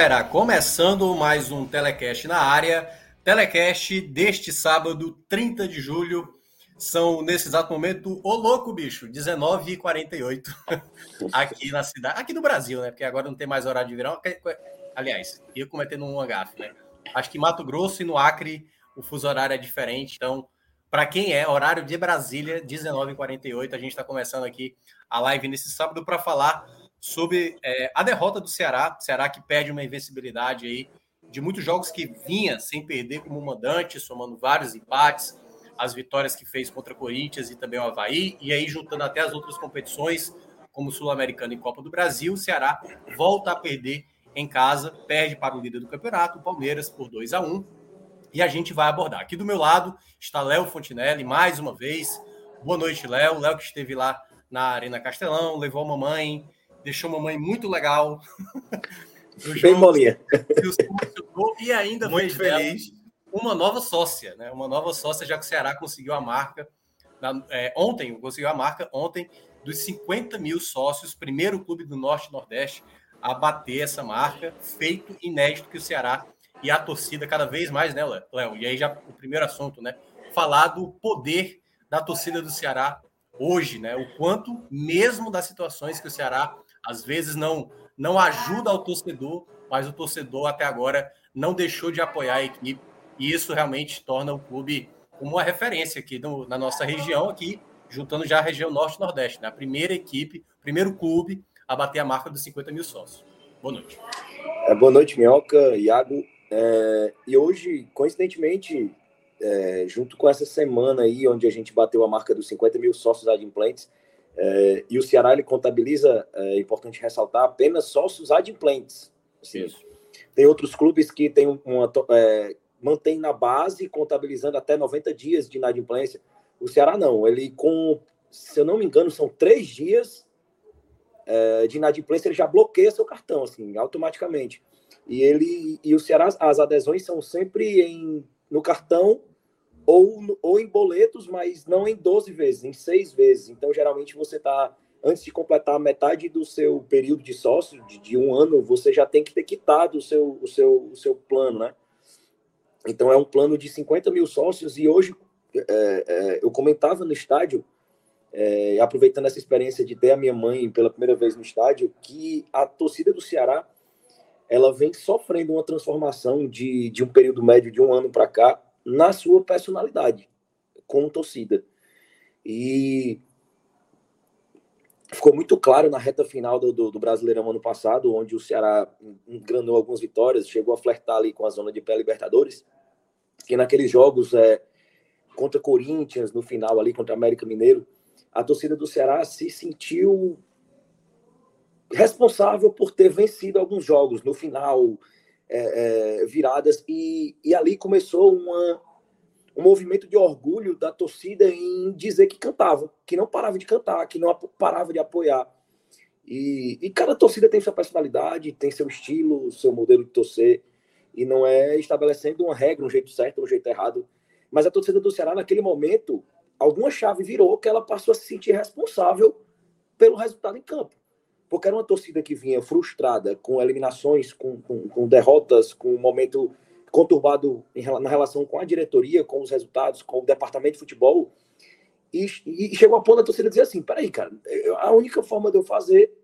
Galera, começando mais um Telecast na área. Telecast deste sábado, 30 de julho. São, nesse exato momento, ô louco, bicho, 19h48 aqui na cidade, aqui no Brasil, né? Porque agora não tem mais horário de verão. Aliás, ia cometendo um agafe, né? Acho que Mato Grosso e no Acre o fuso horário é diferente. Então, para quem é horário de Brasília, 19h48, a gente está começando aqui a live nesse sábado para falar sobre é, a derrota do Ceará. Ceará que perde uma invencibilidade aí de muitos jogos que vinha sem perder como mandante, somando vários empates, as vitórias que fez contra Corinthians e também o Havaí, e aí juntando até as outras competições, como Sul-Americana e Copa do Brasil, o Ceará volta a perder em casa, perde para o líder do campeonato, o Palmeiras, por 2 a 1 e a gente vai abordar. Aqui do meu lado está Léo Fontinelli, mais uma vez. Boa noite, Léo. Léo que esteve lá na Arena Castelão, levou a mamãe, deixou a mamãe muito legal. Bem molinha. E ainda muito feliz. Uma nova sócia, né? Uma nova sócia, já que o Ceará conseguiu a marca. Na, é, ontem, conseguiu a marca ontem dos 50 mil sócios, primeiro clube do Norte e Nordeste a bater essa marca, feito inédito que o Ceará e a torcida cada vez mais, né, Léo? E aí já o primeiro assunto, né? Falar do poder da torcida do Ceará hoje, né? O quanto, mesmo das situações que o Ceará às vezes não não ajuda ao torcedor, mas o torcedor até agora não deixou de apoiar a equipe e isso realmente torna o clube uma referência aqui no, na nossa região, aqui juntando já a região norte e nordeste, né? A primeira equipe, primeiro clube a bater a marca dos 50 mil sócios. Boa noite. É, boa noite, Minhoca, Iago. É, e hoje, coincidentemente, é, junto com essa semana aí, onde a gente bateu a marca dos 50 mil sócios adimplentes, é, e o Ceará ele contabiliza, é importante ressaltar, apenas sócios adimplentes. Assim, tem outros clubes que tem uma, é, mantém na base, contabilizando até 90 dias de inadimplência. O Ceará não, ele com, se eu não me engano, são três dias é, de inadimplência, ele já bloqueia seu cartão, assim, automaticamente. E ele e o Ceará, as adesões são sempre em, no cartão ou, ou em boletos, mas não em 12 vezes, em seis vezes. Então, geralmente, você está, antes de completar metade do seu período de sócio, de, de, um ano, você já tem que ter quitado o seu, o seu, o seu plano, né? Então, é um plano de 50 mil sócios. E hoje, é, é, eu comentava no estádio, é, aproveitando essa experiência de ter a minha mãe pela primeira vez no estádio, que a torcida do Ceará ela vem sofrendo uma transformação de, de um período médio de um ano para cá na sua personalidade como torcida. E ficou muito claro na reta final do, do, do, Brasileirão ano passado, onde o Ceará engranou algumas vitórias, chegou a flertar ali com a zona de pré-libertadores, que naqueles jogos é, contra Corinthians, no final ali, contra América Mineiro, a torcida do Ceará se sentiu responsável por ter vencido alguns jogos no final, é, é, viradas, e, e ali começou uma, um movimento de orgulho da torcida em dizer que cantava, que não parava de cantar, que não parava de apoiar. E, e cada torcida tem sua personalidade, tem seu estilo, seu modelo de torcer, e não é estabelecendo uma regra, um jeito certo, um jeito errado. Mas a torcida do Ceará, naquele momento, alguma chave virou que ela passou a se sentir responsável pelo resultado em campo porque era uma torcida que vinha frustrada com eliminações, com, com, com derrotas, com um momento conturbado em, na relação com a diretoria, com os resultados, com o departamento de futebol. E, e chegou a ponto da torcida dizer assim: peraí, cara, a única forma de eu fazer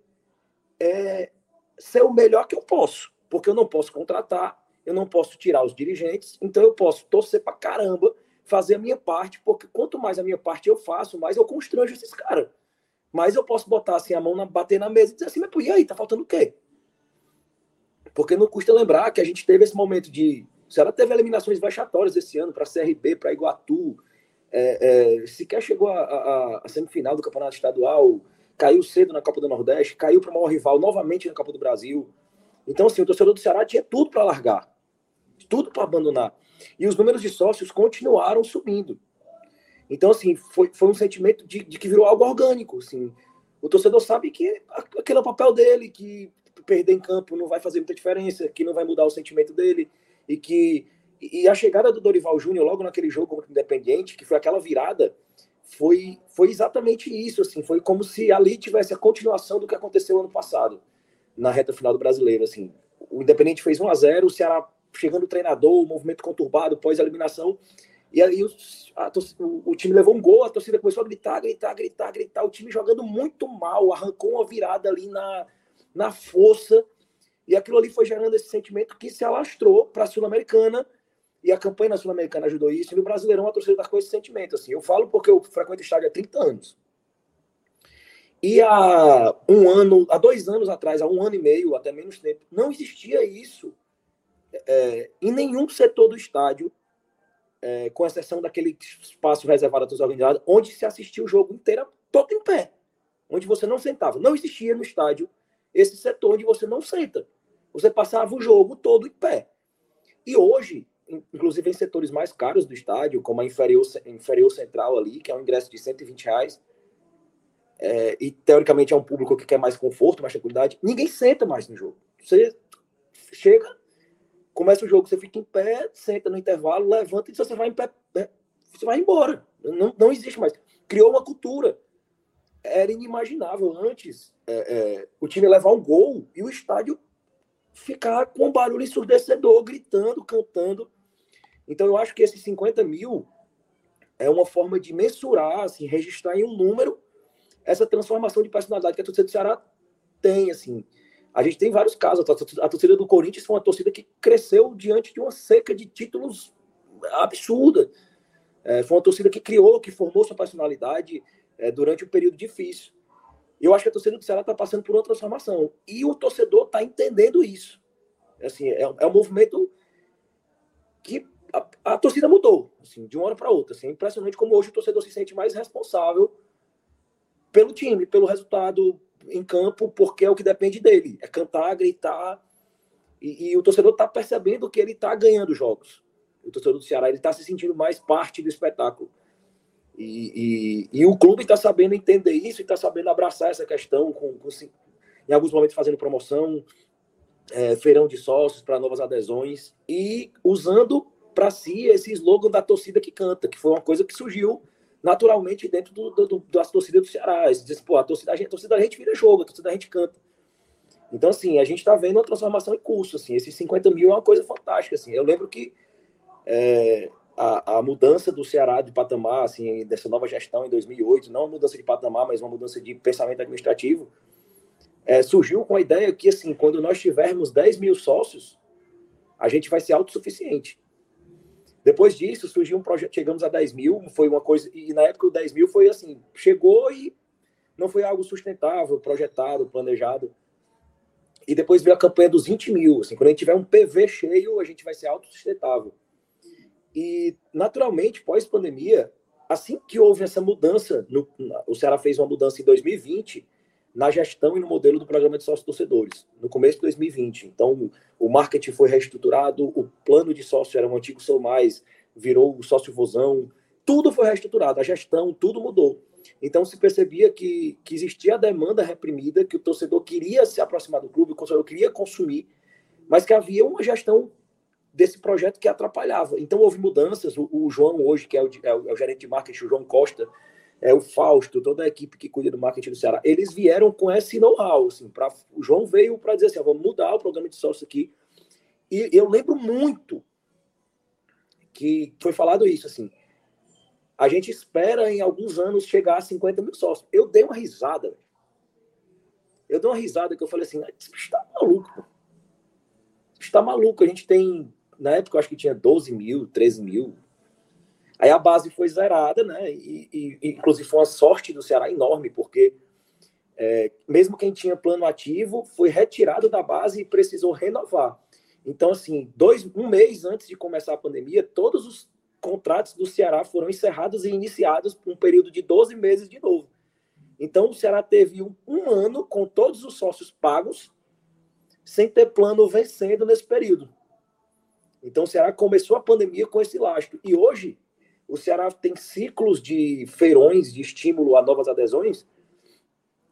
é ser o melhor que eu posso, porque eu não posso contratar, eu não posso tirar os dirigentes, então eu posso torcer pra caramba, fazer a minha parte, porque quanto mais a minha parte eu faço, mais eu constranjo esses caras. Mas eu posso botar assim a mão na bater na mesa e dizer assim, mas pô, e aí, tá faltando o quê? Porque não custa lembrar que a gente teve esse momento de. O Ceará teve eliminações vexatórias esse ano para CRB, para Iguatu, é, é, sequer chegou a, semifinal do Campeonato Estadual, caiu cedo na Copa do Nordeste, caiu para o maior rival novamente na Copa do Brasil. Então, assim, o torcedor do Ceará tinha tudo para largar, tudo para abandonar. E os números de sócios continuaram subindo. Então, assim, foi, foi um sentimento de, de que virou algo orgânico. Assim. O torcedor sabe que aquele é o papel dele, que perder em campo não vai fazer muita diferença, que não vai mudar o sentimento dele, e que. E a chegada do Dorival Júnior logo naquele jogo contra o Independiente, que foi aquela virada, foi, foi exatamente isso. Assim, foi como se ali tivesse a continuação do que aconteceu ano passado, na reta final do brasileiro. Assim. O Independente fez 1 a 0 o Ceará chegando o treinador, o movimento conturbado pós-eliminação. E aí o, o, o, time levou um gol, a torcida começou a gritar, gritar, gritar, gritar. O time jogando muito mal, arrancou uma virada ali na, na força. E aquilo ali foi gerando esse sentimento que se alastrou para a Sul-Americana. E a campanha na Sul-Americana ajudou isso. E no Brasileirão a torcida está com esse sentimento. Assim. Eu falo porque eu frequento estádio há 30 anos. E há um ano, há dois anos atrás, há um ano e meio, até menos tempo, não existia isso é, em nenhum setor do estádio, é, com exceção daquele espaço reservado a todos organizados, onde se assistia o jogo inteiro todo em pé, onde você não sentava. Não existia no estádio esse setor onde você não senta. Você passava o jogo todo em pé. E hoje, inclusive em setores mais caros do estádio, como a inferior, inferior central ali, que é um ingresso de 120 reais, é, e teoricamente é um público que quer mais conforto, mais tranquilidade, ninguém senta mais no jogo. Você chega, começa o jogo, você fica em pé, senta no intervalo, levanta e você vai em pé, é, você vai embora. Não, não existe mais. Criou uma cultura. Era inimaginável antes é, é, o time levar um gol e o estádio ficar com um barulho ensurdecedor, gritando, cantando. Então eu acho que esses 50 mil é uma forma de mensurar, assim, registrar em um número essa transformação de personalidade que a torcida do Ceará tem, assim. A gente tem vários casos. A torcida do Corinthians foi uma torcida que cresceu diante de uma seca de títulos absurda. É, foi uma torcida que criou, que formou sua personalidade é, durante um período difícil. Eu acho que a torcida do Ceará está passando por uma transformação. E o torcedor está entendendo isso. Assim, é, é um movimento que a, a torcida mudou, assim, de uma hora para outra. Assim, é impressionante como hoje o torcedor se sente mais responsável pelo time, pelo resultado, em campo porque é o que depende dele. É cantar, gritar. E, e o torcedor está percebendo que ele está ganhando jogos. O torcedor do Ceará ele está se sentindo mais parte do espetáculo. E, e, e o clube está sabendo entender isso e está sabendo abraçar essa questão, com, com, em alguns momentos fazendo promoção, é, feirão de sócios para novas adesões e usando para si esse slogan da torcida que canta, que foi uma coisa que surgiu naturalmente dentro do, do, do, das torcidas do Ceará. Diz, pô, a torcida, a, gente, a torcida da gente vira jogo, a torcida da gente canta. Então, assim, a gente está vendo uma transformação em curso, assim, esses 50 mil é uma coisa fantástica, assim. Eu lembro que é, a, a, mudança do Ceará de patamar, assim, dessa nova gestão em 2008, não uma mudança de patamar, mas uma mudança de pensamento administrativo, é, surgiu com a ideia que, assim, quando nós tivermos 10 mil sócios, a gente vai ser autossuficiente. Depois disso, surgiu um projeto, chegamos a 10 mil, foi uma coisa, e na época o 10 mil foi assim, chegou e não foi algo sustentável, projetado, planejado. E depois veio a campanha dos 20 mil, assim, quando a gente tiver um PV cheio, a gente vai ser autossustentável. E, naturalmente, pós-pandemia, assim que houve essa mudança, no, o Ceará fez uma mudança em 2020, na gestão e no modelo do programa de sócios torcedores, no começo de 2020. Então, o marketing foi reestruturado, o plano de sócio era um antigo Sou Mais, virou o sócio Vozão, tudo foi reestruturado, a gestão, tudo mudou. Então, se percebia que, que existia a demanda reprimida, que o torcedor queria se aproximar do clube, o torcedor queria consumir, mas que havia uma gestão desse projeto que atrapalhava. Então, houve mudanças. O, o João, hoje, que é o, é o, é gerente de marketing, o João Costa, é, o Fausto, toda a equipe que cuida do marketing do Ceará, eles vieram com esse know-how. Assim, pra, o João veio para dizer assim: vamos mudar o programa de sócio aqui. E eu lembro muito que foi falado isso. assim A gente espera em alguns anos chegar a 50 mil sócios. Eu dei uma risada. Eu dei uma risada que eu falei assim: está maluco. Está maluco. A gente tem, na época, eu acho que tinha 12 mil, 13 mil Aí a base foi zerada, né? E, e, inclusive foi uma sorte do Ceará enorme, porque é, mesmo quem tinha plano ativo, foi retirado da base e precisou renovar. Então, assim, dois, um mês antes de começar a pandemia, todos os contratos do Ceará foram encerrados e iniciados por um período de 12 meses de novo. Então, o Ceará teve um, um ano com todos os sócios pagos, sem ter plano vencendo nesse período. Então, o Ceará começou a pandemia com esse lastro. E hoje, o Ceará tem ciclos de feirões de estímulo a novas adesões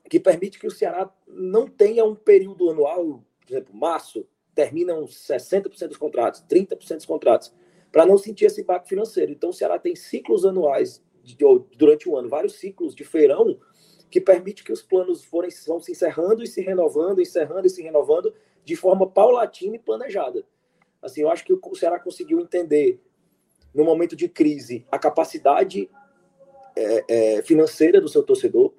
que permite que o Ceará não tenha um período anual, por exemplo, março, terminam 60% dos contratos, 30% dos contratos, para não sentir esse impacto financeiro. Então, o Ceará tem ciclos anuais, de, durante o ano, vários ciclos de feirão, que permite que os planos forem, vão se encerrando e se renovando, encerrando e se renovando de forma paulatina e planejada. Assim, eu acho que o Ceará conseguiu entender, no momento de crise, a capacidade é, é, financeira do seu torcedor,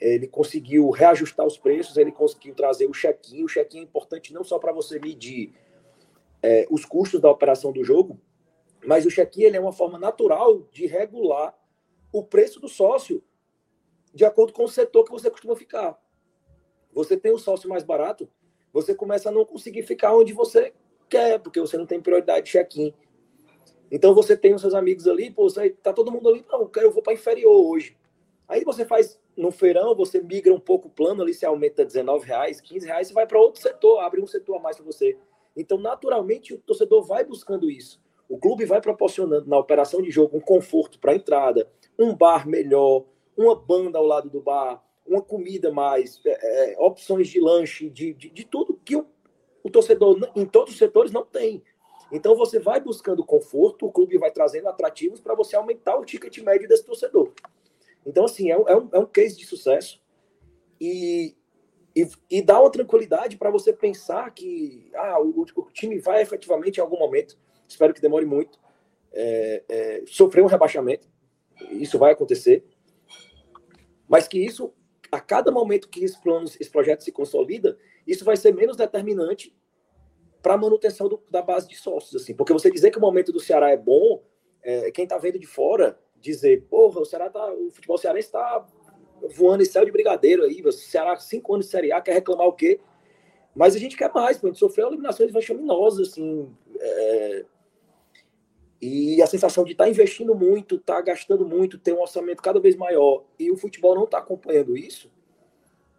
ele conseguiu reajustar os preços, ele conseguiu trazer o check-in. O check-in é importante não só para você medir é, os custos da operação do jogo, mas o check-in é uma forma natural de regular o preço do sócio de acordo com o setor que você costuma ficar. Você tem o sócio mais barato, você começa a não conseguir ficar onde você quer, porque você não tem prioridade de check-in. Então você tem os seus amigos ali, pô, você, tá todo mundo ali, não, eu vou para inferior hoje. Aí você faz no feirão, você migra um pouco o plano ali, você aumenta 19 reais, 15 reais, você vai para outro setor, abre um setor a mais para você. Então, naturalmente, o torcedor vai buscando isso. O clube vai proporcionando na operação de jogo um conforto para a entrada, um bar melhor, uma banda ao lado do bar, uma comida mais, é, é, opções de lanche, de, de, de tudo que o, o, torcedor, em todos os setores, não tem. Então você vai buscando conforto, o clube vai trazendo atrativos para você aumentar o ticket médio desse torcedor. Então, assim, é um, é um, é case de sucesso e, e, e dá uma tranquilidade para você pensar que ah, o, o, time vai efetivamente, em algum momento, espero que demore muito, é, é, sofrer um rebaixamento. Isso vai acontecer. Mas que isso, a cada momento que esse, plano, esse projeto se consolida, isso vai ser menos determinante para a manutenção do, da base de sócios. assim Porque você dizer que o momento do Ceará é bom, é, quem está vendo de fora dizer, porra, o Ceará tá, o futebol cearense está voando em céu de brigadeiro aí, o Ceará cinco anos de Série A, quer reclamar o quê? Mas a gente quer mais, a gente sofreu eliminações vexaminosas, assim, é... e a sensação de estar tá investindo muito, estar tá gastando muito, ter um orçamento cada vez maior, e o futebol não está acompanhando isso,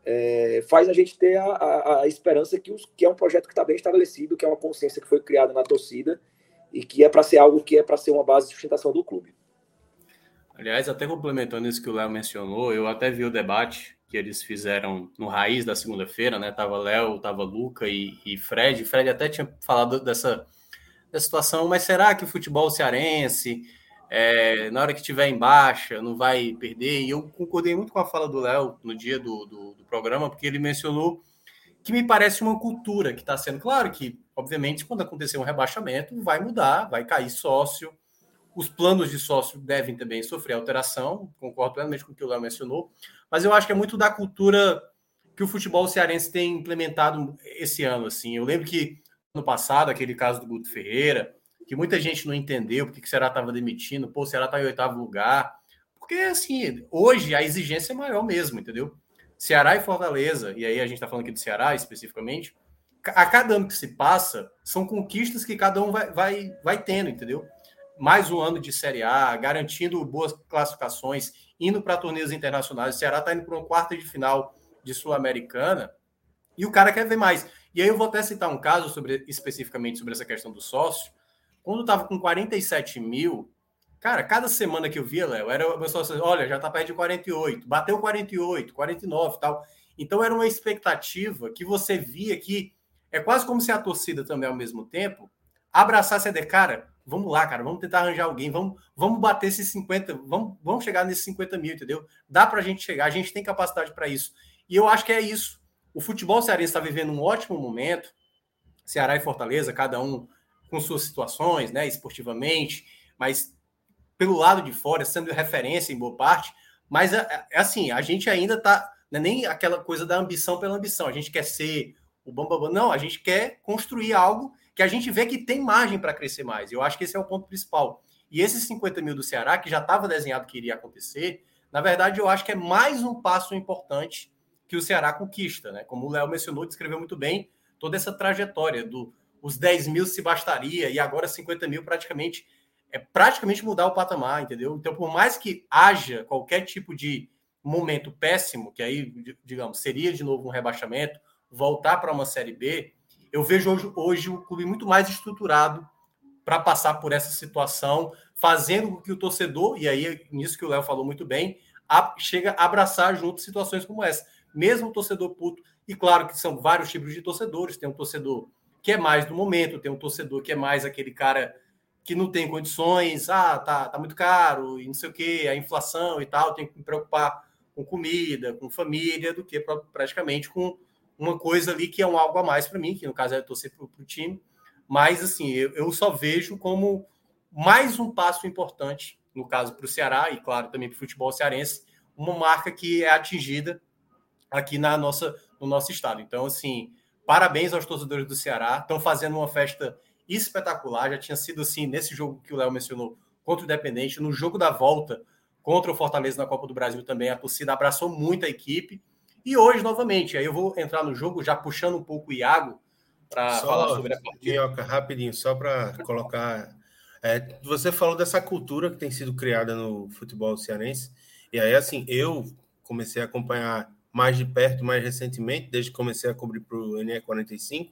é... faz a gente ter a, a, a esperança que, os, que é um projeto que está bem estabelecido, que é uma consciência que foi criada na torcida, e que é para ser algo que é para ser uma base de sustentação do clube. Aliás, até complementando isso que o Léo mencionou, eu até vi o debate que eles fizeram no Raiz da segunda-feira, né? Tava Léo, tava Luca e, e Fred. Fred até tinha falado dessa, dessa situação, mas será que o futebol cearense, é, na hora que tiver em baixa, não vai perder? E eu concordei muito com a fala do Léo no dia do, do, do programa, porque ele mencionou que me parece uma cultura que está sendo. Claro que, obviamente, quando acontecer um rebaixamento, vai mudar, vai cair sócio os planos de sócio devem também sofrer alteração, concordo plenamente com o que o Léo mencionou, mas eu acho que é muito da cultura que o futebol cearense tem implementado esse ano. Assim, eu lembro que no passado, aquele caso do Guto Ferreira, que muita gente não entendeu porque que o Ceará estava demitindo, pô, o Ceará está em oitavo lugar, porque assim, hoje a exigência é maior mesmo, entendeu? Ceará e Fortaleza, e aí a gente está falando aqui do Ceará especificamente, a cada ano que se passa, são conquistas que cada um vai, vai, vai tendo, entendeu? mais um ano de Série A, garantindo boas classificações, indo para torneios internacionais. O Ceará está indo para uma quarta de final de Sul-Americana e o cara quer ver mais. E aí eu vou até citar um caso sobre especificamente sobre essa questão do sócio. Quando estava com 47 mil, cara, cada semana que eu via, Léo, era o pessoal assim, olha, já está perto de 48, bateu 48, 49 tal. Então era uma expectativa que você via que é quase como se a torcida também ao mesmo tempo abraçasse a de cara, vamos lá, cara, vamos tentar arranjar alguém, vamos, vamos bater esses 50, vamos, vamos chegar nesses 50 mil, entendeu? Dá para a gente chegar, a gente tem capacidade para isso. E eu acho que é isso. O futebol cearense está vivendo um ótimo momento, Ceará e Fortaleza, cada um com suas situações, né, esportivamente, mas pelo lado de fora, sendo referência em boa parte, mas é, é assim, a gente ainda tá, não é nem aquela coisa da ambição pela ambição, a gente quer ser o bambambam, não, a gente quer construir algo que a gente vê que tem margem para crescer mais. Eu acho que esse é o ponto principal. E esses 50 mil do Ceará, que já estava desenhado que iria acontecer, na verdade, eu acho que é mais um passo importante que o Ceará conquista, né? Como o Léo mencionou, descreveu muito bem toda essa trajetória do os 10 mil se bastaria e agora 50 mil praticamente é praticamente mudar o patamar, entendeu? Então, por mais que haja qualquer tipo de momento péssimo, que aí, digamos, seria de novo um rebaixamento, voltar para uma Série B, eu vejo hoje, hoje o clube muito mais estruturado para passar por essa situação, fazendo com que o torcedor, e aí nisso que o Léo falou muito bem, a, chega a abraçar junto situações como essa. Mesmo o torcedor puto, e claro que são vários tipos de torcedores, tem um torcedor que é mais do momento, tem um torcedor que é mais aquele cara que não tem condições, ah, tá, tá muito caro, e não sei o que, a inflação e tal, tem que me preocupar com comida, com família, do que pra, praticamente com uma coisa ali que é um algo a mais para mim, que no caso é torcer para o time. Mas, assim, eu, eu só vejo como mais um passo importante, no caso para o Ceará, e claro, também para o futebol cearense, uma marca que é atingida aqui na nossa, no nosso estado. Então, assim, parabéns aos torcedores do Ceará, estão fazendo uma festa espetacular, já tinha sido assim nesse jogo que o Léo mencionou contra o Independente, no jogo da volta contra o Fortaleza na Copa do Brasil também, a torcida abraçou muito a equipe, e hoje, novamente, aí eu vou entrar no jogo já puxando um pouco o Iago para falar sobre a partida. Minhoca, rapidinho, só para colocar. É, você falou dessa cultura que tem sido criada no futebol cearense. E aí, assim, eu comecei a acompanhar mais de perto, mais recentemente, desde que comecei a cobrir para o NE45.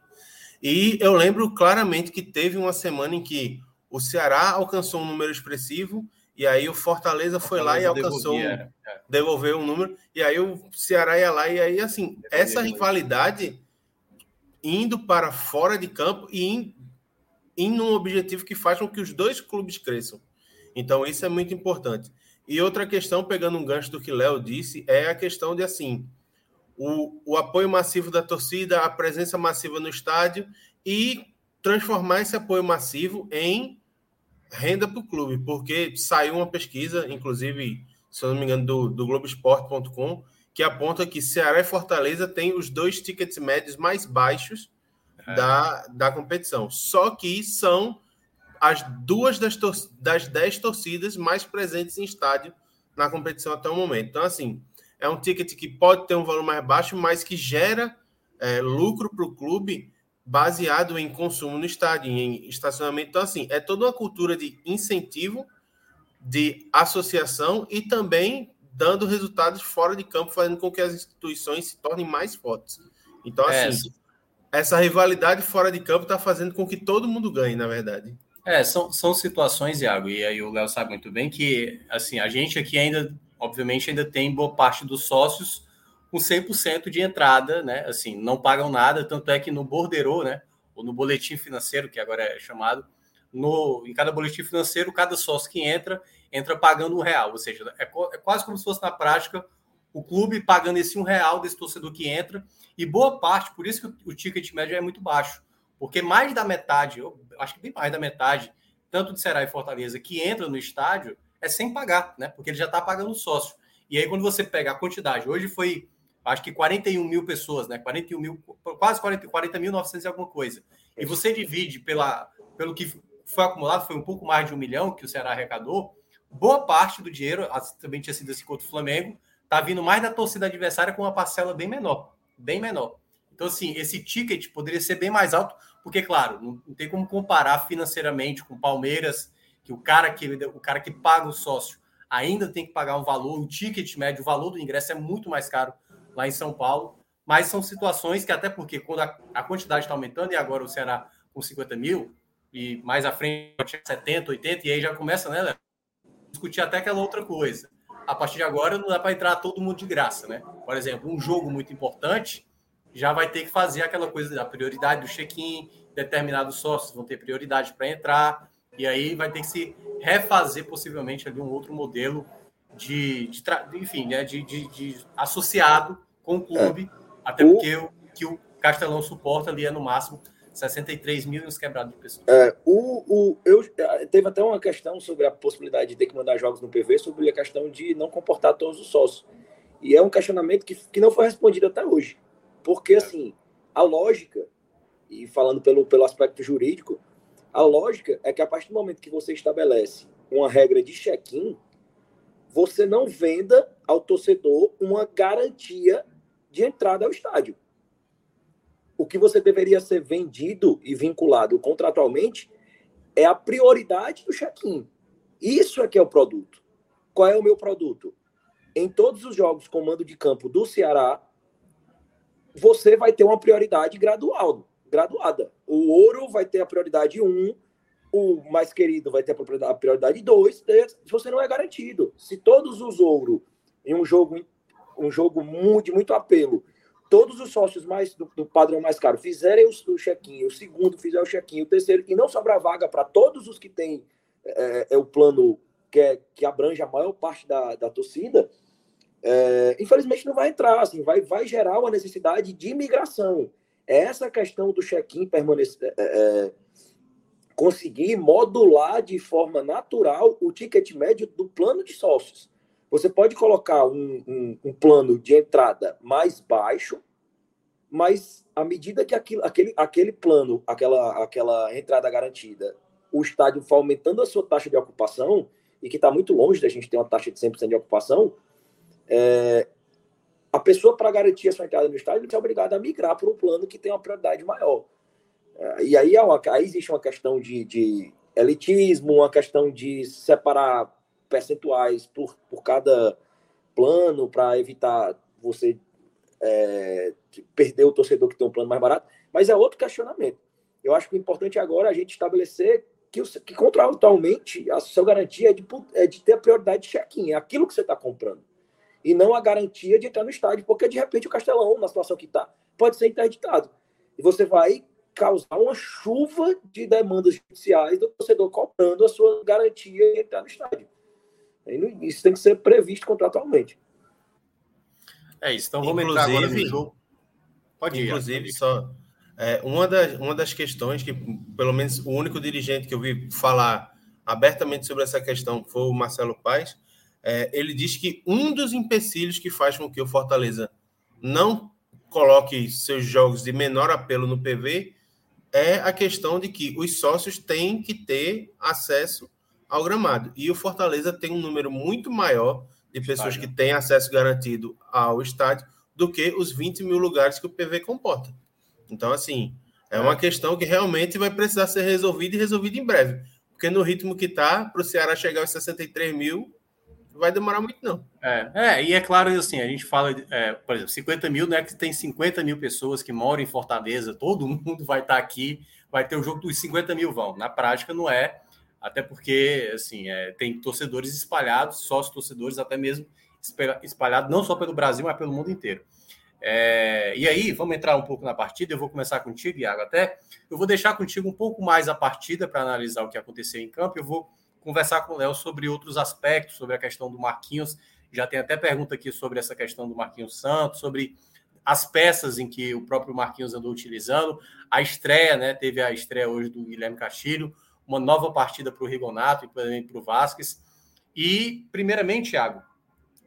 E eu lembro claramente que teve uma semana em que o Ceará alcançou um número expressivo e aí o Fortaleza, Fortaleza foi lá e alcançou, é. devolveu um número, e aí o Ceará ia lá, e aí, assim, essa rivalidade indo para fora de campo e em, em um objetivo que faz com que os dois clubes cresçam. Então, isso é muito importante. E outra questão, pegando um gancho do que Léo disse, é a questão de, assim, o, o apoio massivo da torcida, a presença massiva no estádio e transformar esse apoio massivo em renda para o clube, porque saiu uma pesquisa, inclusive, se eu não me engano, do, do Globoesporte.com, que aponta que Ceará e Fortaleza têm os dois tickets médios mais baixos é. da, da competição. Só que são as duas das, das dez torcidas mais presentes em estádio na competição até o momento. Então, assim, é um ticket que pode ter um valor mais baixo, mas que gera é, lucro para o clube baseado em consumo no estádio, em estacionamento. Então, assim, é toda uma cultura de incentivo, de associação e também dando resultados fora de campo, fazendo com que as instituições se tornem mais fortes. Então, é, assim, é. essa rivalidade fora de campo está fazendo com que todo mundo ganhe, na verdade. É, são, são situações, Iago, e aí o Léo sabe muito bem que, assim, a gente aqui ainda, obviamente, ainda tem boa parte dos sócios com 100% de entrada, né? Assim, não pagam nada, tanto é que no borderô, né? Ou no boletim financeiro, que agora é chamado, no, em cada boletim financeiro, cada sócio que entra, entra pagando um real. Ou seja, é, é quase como se fosse na prática o clube pagando esse um real desse torcedor que entra. E boa parte, por isso que o, o ticket médio é muito baixo. Porque mais da metade, eu acho que bem mais da metade, tanto de Ceará e Fortaleza, que entra no estádio, é sem pagar, né? Porque ele já está pagando sócio. E aí, quando você pega a quantidade, hoje foi acho que 41 mil pessoas, né? 41 mil, quase 40, 40 mil 900 e alguma coisa. E você divide pela, pelo que foi acumulado, foi um pouco mais de um milhão que o Ceará arrecadou. Boa parte do dinheiro, também tinha sido assim contra o Flamengo, tá vindo mais da torcida adversária com uma parcela bem menor, bem menor. Então, assim, esse ticket poderia ser bem mais alto, porque, claro, não, tem como comparar financeiramente com Palmeiras, que o cara que o cara que paga o sócio ainda tem que pagar um valor, o ticket médio, o valor do ingresso é muito mais caro lá em São Paulo. Mas são situações que, até porque quando a, a quantidade está aumentando, e agora o Ceará com 50 mil, e mais à frente 70, 80, e aí já começa, né, Léo? Discutir até aquela outra coisa. A partir de agora não dá para entrar todo mundo de graça, né? Por exemplo, um jogo muito importante já vai ter que fazer aquela coisa da prioridade do check-in, determinados sócios vão ter prioridade para entrar, e aí vai ter que se refazer possivelmente ali um outro modelo de, de enfim, né, de, de, de, associado com o clube, é. até porque o, que o Castelão suporta ali é no máximo 63 mil e uns quebrados de pessoas. É, o, o, eu, é, teve até uma questão sobre a possibilidade de ter que mandar jogos no PV, sobre a questão de não comportar todos os sócios. E é um questionamento que, que não foi respondido até hoje. Porque, assim, a lógica, e falando pelo, pelo aspecto jurídico, a lógica é que a partir do momento que você estabelece uma regra de check-in, você não venda ao torcedor uma garantia de entrada ao estádio. O que você deveria ser vendido e vinculado contratualmente é a prioridade do check-in. Isso é que é o produto. Qual é o meu produto? Em todos os jogos comando de campo do Ceará, você vai ter uma prioridade gradual, graduada. O ouro vai ter a prioridade 1, o mais querido vai ter a prioridade 2, se você não é garantido. Se todos os ouro em um jogo um jogo de muito apelo, todos os sócios mais do, do padrão mais caro fizerem o, o check-in, o segundo fizer o check-in, o terceiro, e não sobrar vaga para todos os que têm é, é, o plano que, é, que abrange a maior parte da, da torcida, é, infelizmente não vai entrar, assim, vai, vai gerar uma necessidade de migração. Essa questão do check-in permanecer. É, é, conseguir modular de forma natural o ticket médio do plano de sócios. Você pode colocar um, um, um plano de entrada mais baixo, mas à medida que aquilo, aquele, aquele plano, aquela, aquela entrada garantida, o estádio for aumentando a sua taxa de ocupação, e que está muito longe da gente ter uma taxa de 100% de ocupação, é, a pessoa, para garantir a sua entrada no estádio, é obrigada a migrar para um plano que tem uma prioridade maior. É, e aí, é uma, aí existe uma questão de, de elitismo, uma questão de separar percentuais por, por cada plano para evitar você é, perder o torcedor que tem um plano mais barato, mas é outro questionamento. Eu acho que o importante agora é a gente estabelecer que, que contratualmente a sua garantia é de, é de ter a prioridade de check-in, é aquilo que você está comprando. E não a garantia de entrar no estádio, porque de repente o Castelão, na situação que está, pode ser interditado. E você vai causar uma chuva de demandas judiciais do torcedor comprando a sua garantia de entrar no estádio. Isso tem que ser previsto contratualmente. É isso. Então vamos inclusive, entrar agora no jogo. Pode ir. Inclusive, só é, uma, das, uma das questões que, pelo menos, o único dirigente que eu vi falar abertamente sobre essa questão foi o Marcelo Paes. É, ele diz que um dos empecilhos que faz com que o Fortaleza não coloque seus jogos de menor apelo no PV é a questão de que os sócios têm que ter acesso ao gramado. E o Fortaleza tem um número muito maior de pessoas estádio. que têm acesso garantido ao estádio do que os 20 mil lugares que o PV comporta. Então, assim, é, é. uma questão que realmente vai precisar ser resolvida e resolvida em breve. Porque no ritmo que está, para o Ceará chegar aos 63 mil, vai demorar muito, não. É, é e é claro, assim, a gente fala, é, por exemplo, 50 mil, né? Que tem 50 mil pessoas que moram em Fortaleza, todo mundo vai estar tá aqui, vai ter o jogo dos 50 mil vão. Na prática, não é, até porque, assim, é, tem torcedores espalhados, sócios torcedores, até mesmo espalhados, não só pelo Brasil, mas pelo mundo inteiro. É, e aí, vamos entrar um pouco na partida. Eu vou começar contigo, Iago, até. Eu vou deixar contigo um pouco mais a partida para analisar o que aconteceu em campo. Eu vou conversar com o Léo sobre outros aspectos, sobre a questão do Marquinhos. Já tem até pergunta aqui sobre essa questão do Marquinhos Santos, sobre as peças em que o próprio Marquinhos andou utilizando. A estreia, né? Teve a estreia hoje do Guilherme Castilho, uma nova partida para o Rigonato e também para o Vasquez. E, primeiramente, Thiago,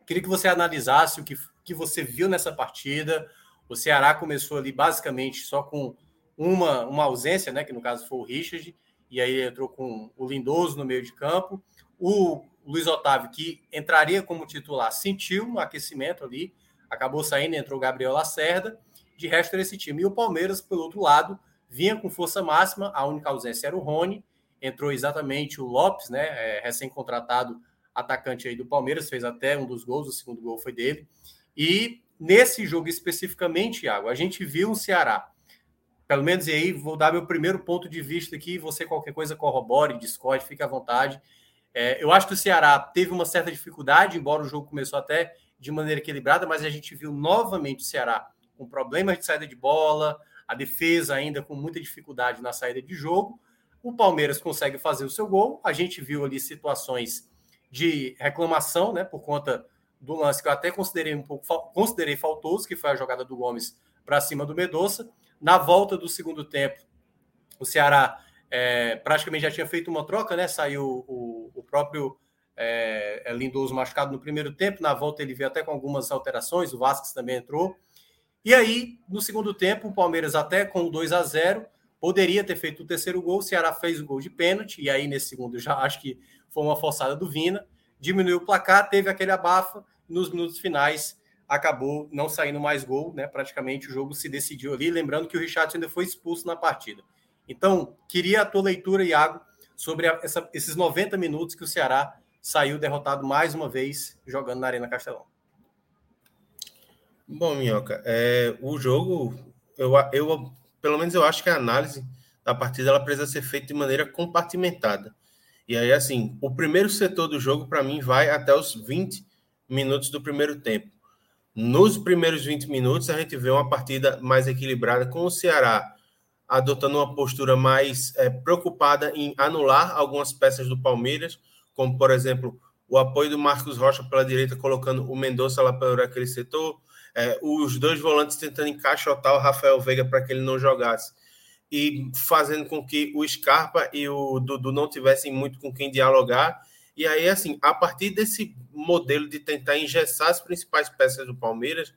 queria que você analisasse o que, que você viu nessa partida. O Ceará começou ali basicamente só com uma, uma ausência, né? Que no caso foi o Richard, e aí entrou com o Lindoso no meio de campo. O Luiz Otávio, que entraria como titular, sentiu no aquecimento ali, acabou saindo, entrou o Gabriel Lacerda. De resto, era esse time. E o Palmeiras, pelo outro lado, vinha com força máxima, a única ausência era o Rony, entrou exatamente o Lopes, né, é, recém-contratado atacante aí do Palmeiras, fez até um dos gols, o segundo gol foi dele. E nesse jogo especificamente, Thiago, a gente viu o Ceará pelo menos e aí vou dar meu primeiro ponto de vista aqui. Você, qualquer coisa, corrobore, discorde, fique à vontade. É, eu acho que o Ceará teve uma certa dificuldade, embora o jogo começou até de maneira equilibrada, mas a gente viu novamente o Ceará com problemas de saída de bola, a defesa ainda com muita dificuldade na saída de jogo. O Palmeiras consegue fazer o seu gol. A gente viu ali situações de reclamação, né, por conta do lance que eu até considerei um pouco considerei faltoso, que foi a jogada do Gomes para cima do Medoça. Na volta do segundo tempo, o Ceará é, praticamente já tinha feito uma troca, né? Saiu o, o próprio é, é, Lindoso machucado no primeiro tempo. Na volta ele veio até com algumas alterações, o Vasquez também entrou. E aí, no segundo tempo, o Palmeiras até com 2 a 0 poderia ter feito o terceiro gol. O Ceará fez o gol de pênalti, e aí nesse segundo já acho que foi uma forçada do Vina. Diminuiu o placar, teve aquele abafa. Nos minutos finais, acabou não saindo mais gol, né? Praticamente o jogo se decidiu ali. Lembrando que o Richard ainda foi expulso na partida. Então, queria a tua leitura, Iago, sobre a, essa, esses 90 minutos que o Ceará saiu derrotado mais uma vez jogando na Arena Castelão. Bom, Minhoca, é, o jogo, eu, eu, pelo menos eu acho que a análise da partida ela precisa ser feita de maneira compartimentada. E aí, assim, o primeiro setor do jogo, para mim, vai até os 20 minutos do primeiro tempo. Nos primeiros 20 minutos, a gente vê uma partida mais equilibrada, com o Ceará adotando uma postura mais é, preocupada em anular algumas peças do Palmeiras, como, por exemplo, o apoio do Marcos Rocha pela direita, colocando o Mendonça lá para aquele setor, é, os dois volantes tentando encaixotar o Rafael Veiga para que ele não jogasse e fazendo com que o Scarpa e o Dudu não tivessem muito com quem dialogar. E aí, assim, a partir desse modelo de tentar engessar as principais peças do Palmeiras,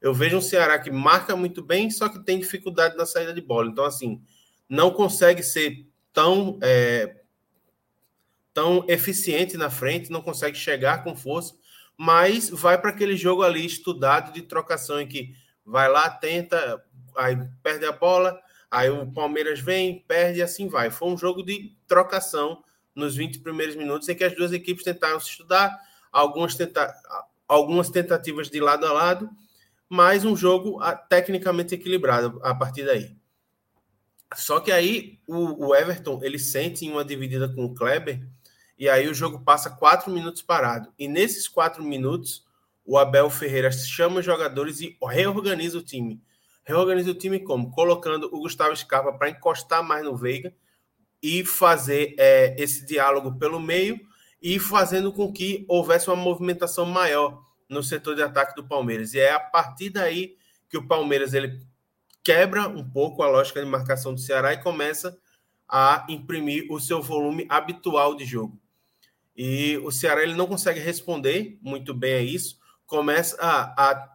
eu vejo um Ceará que marca muito bem, só que tem dificuldade na saída de bola. Então, assim, não consegue ser tão, é, tão eficiente na frente, não consegue chegar com força, mas vai para aquele jogo ali estudado de trocação em que vai lá, tenta, aí perde a bola, Aí o Palmeiras vem, perde e assim vai. Foi um jogo de trocação nos 20 primeiros minutos em que as duas equipes tentaram se estudar, algumas, tenta... algumas tentativas de lado a lado, mas um jogo ah, tecnicamente equilibrado a partir daí. Só que aí o, o Everton ele sente uma dividida com o Kleber e aí o jogo passa quatro minutos parado. E nesses quatro minutos o Abel Ferreira chama os jogadores e reorganiza o time Reorganiza o time como? Colocando o Gustavo Scarpa para encostar mais no Veiga e fazer é, esse diálogo pelo meio e fazendo com que houvesse uma movimentação maior no setor de ataque do Palmeiras. E é a partir daí que o Palmeiras ele quebra um pouco a lógica de marcação do Ceará e começa a imprimir o seu volume habitual de jogo. E o Ceará ele não consegue responder muito bem a isso, começa a, a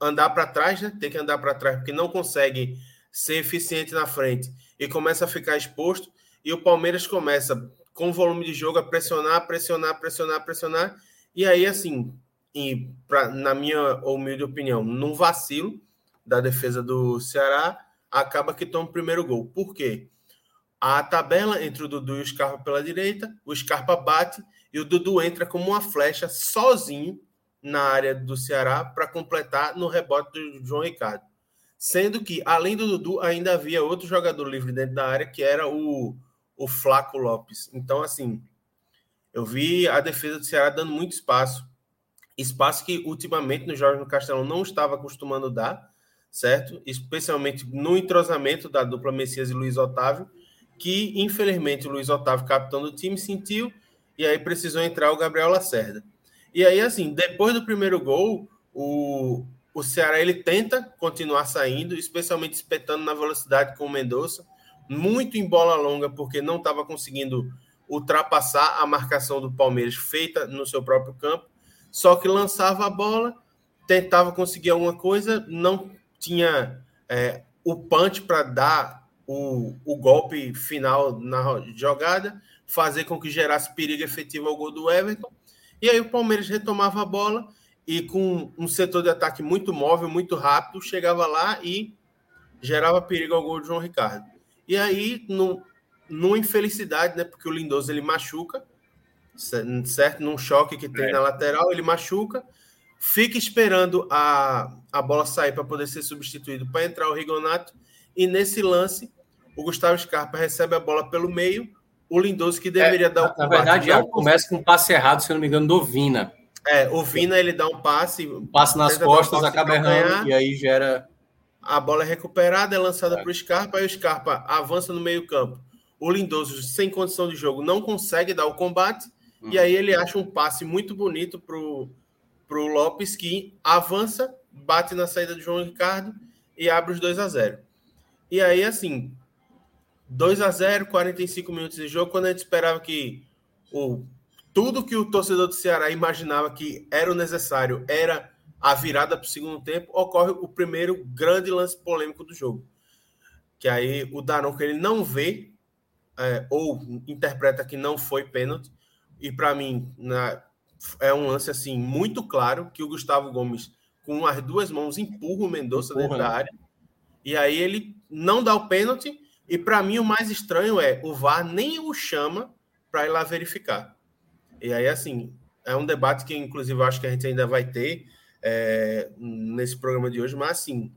andar para trás, né? Tem que andar para trás porque não consegue ser eficiente na frente e começa a ficar exposto. E o Palmeiras começa com o volume de jogo a pressionar, pressionar, pressionar, pressionar. E aí, assim, e pra, na minha humilde opinião, num vacilo da defesa do Ceará, acaba que toma o primeiro gol. Por quê? A tabela entre o Dudu e o Scarpa pela direita, o Scarpa bate e o Dudu entra como uma flecha sozinho na área do Ceará para completar no rebote do João Ricardo. Sendo que, além do Dudu, ainda havia outro jogador livre dentro da área, que era o, o Flaco Lopes. Então, assim, eu vi a defesa do Ceará dando muito espaço. Espaço que, ultimamente, no Jorge no Castelão não estava acostumando dar, certo? Especialmente no entrosamento da dupla Messias e Luiz Otávio, que, infelizmente, o Luiz Otávio, capitão do time, sentiu e aí precisou entrar o Gabriel Lacerda. E aí, assim, depois do primeiro gol, o, o Ceará ele tenta continuar saindo, especialmente espetando na velocidade com o Mendonça, muito em bola longa, porque não estava conseguindo ultrapassar a marcação do Palmeiras feita no seu próprio campo, só que lançava a bola, tentava conseguir alguma coisa, não tinha é, o punch para dar o, o golpe final na jogada, fazer com que gerasse perigo efetivo ao gol do Everton, e aí o Palmeiras retomava a bola e com um setor de ataque muito móvel, muito rápido, chegava lá e gerava perigo ao gol de João Ricardo. E aí, no, numa infelicidade, né? Porque o Lindoso ele machuca, certo? Num choque que tem é. na lateral, ele machuca, fica esperando a, a bola sair para poder ser substituído para entrar o Rigonato. E nesse lance, o Gustavo Scarpa recebe a bola pelo meio, o Lindoso que deveria é, dar o Na verdade, é, começa com um passe errado, se não me engano, do Vina. É, o Vina ele dá um passe. Um passe nas costas, acaba errando e aí gera. A bola é recuperada, é lançada é. para o Scarpa, aí o Scarpa avança no meio-campo. O Lindoso, sem condição de jogo, não consegue dar o combate, uhum. e aí ele acha um passe muito bonito para o Lopes, que avança, bate na saída de João Ricardo e abre os 2 a 0 E aí, assim, 2 a 0 45 minutos de jogo, quando a gente esperava que o, tudo que o torcedor do Ceará imaginava que era o necessário era a virada para o segundo tempo, ocorre o primeiro grande lance polêmico do jogo. Que aí o Daronco ele não vê é, ou interpreta que não foi pênalti. E para mim na, é um lance assim muito claro que o Gustavo Gomes com as duas mãos empurra o Mendonça dentro né? da área. E aí ele não dá o pênalti. E para mim o mais estranho é o VAR nem o chama para ir lá verificar. E aí, assim, é um debate que, inclusive, acho que a gente ainda vai ter é, nesse programa de hoje, mas assim,